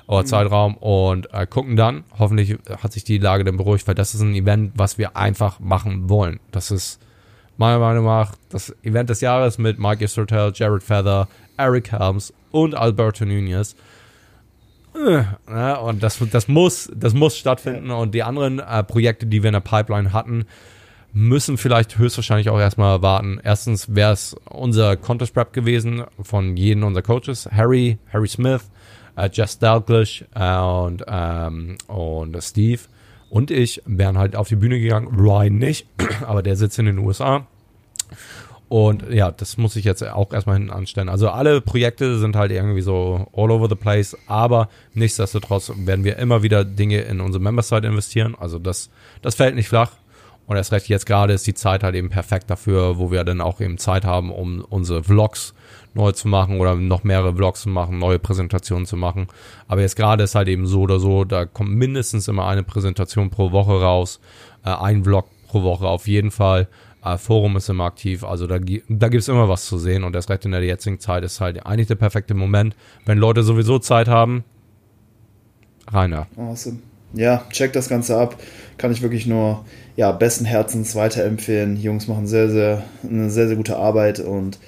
oder mhm. Zeitraum und äh, gucken dann. Hoffentlich hat sich die Lage dann beruhigt, weil das ist ein Event, was wir einfach machen wollen. Das ist meiner Meinung nach das Event des Jahres mit Mike Istertel, Jared Feather, Eric Helms und Alberto Nunez. Ja, und das, das, muss, das muss stattfinden. Und die anderen äh, Projekte, die wir in der Pipeline hatten, müssen vielleicht höchstwahrscheinlich auch erstmal warten. Erstens wäre es unser Contest Prep gewesen von jedem unserer Coaches. Harry, Harry Smith, äh, Jess Dalglish äh, und, ähm, und Steve und ich wären halt auf die Bühne gegangen. Ryan nicht, <clears throat> aber der sitzt in den USA. Und ja, das muss ich jetzt auch erstmal hinten anstellen. Also alle Projekte sind halt irgendwie so all over the place, aber nichtsdestotrotz werden wir immer wieder Dinge in unsere Member-Site investieren. Also das, das fällt nicht flach. Und erst recht jetzt gerade ist die Zeit halt eben perfekt dafür, wo wir dann auch eben Zeit haben, um unsere Vlogs neu zu machen oder noch mehrere Vlogs zu machen, neue Präsentationen zu machen. Aber jetzt gerade ist halt eben so oder so, da kommt mindestens immer eine Präsentation pro Woche raus, äh, ein Vlog pro Woche auf jeden Fall. Äh, Forum ist immer aktiv, also da, da gibt es immer was zu sehen und das Recht in der jetzigen Zeit ist halt eigentlich der perfekte Moment, wenn Leute sowieso Zeit haben. Rainer. Awesome. Ja, check das Ganze ab. Kann ich wirklich nur ja, besten Herzens weiterempfehlen. Die Jungs machen sehr, sehr, eine sehr, sehr gute Arbeit und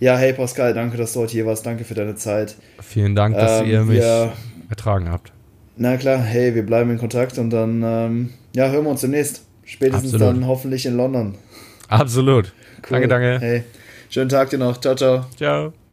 ja, hey Pascal, danke, dass du heute hier warst. Danke für deine Zeit. Vielen Dank, dass ähm, ihr mich wir, ertragen habt. Na klar, hey, wir bleiben in Kontakt und dann ähm, ja, hören wir uns demnächst. Spätestens Absolut. dann hoffentlich in London. Absolut. Cool. Danke, danke. Hey, schönen Tag dir noch. Ciao, ciao. Ciao.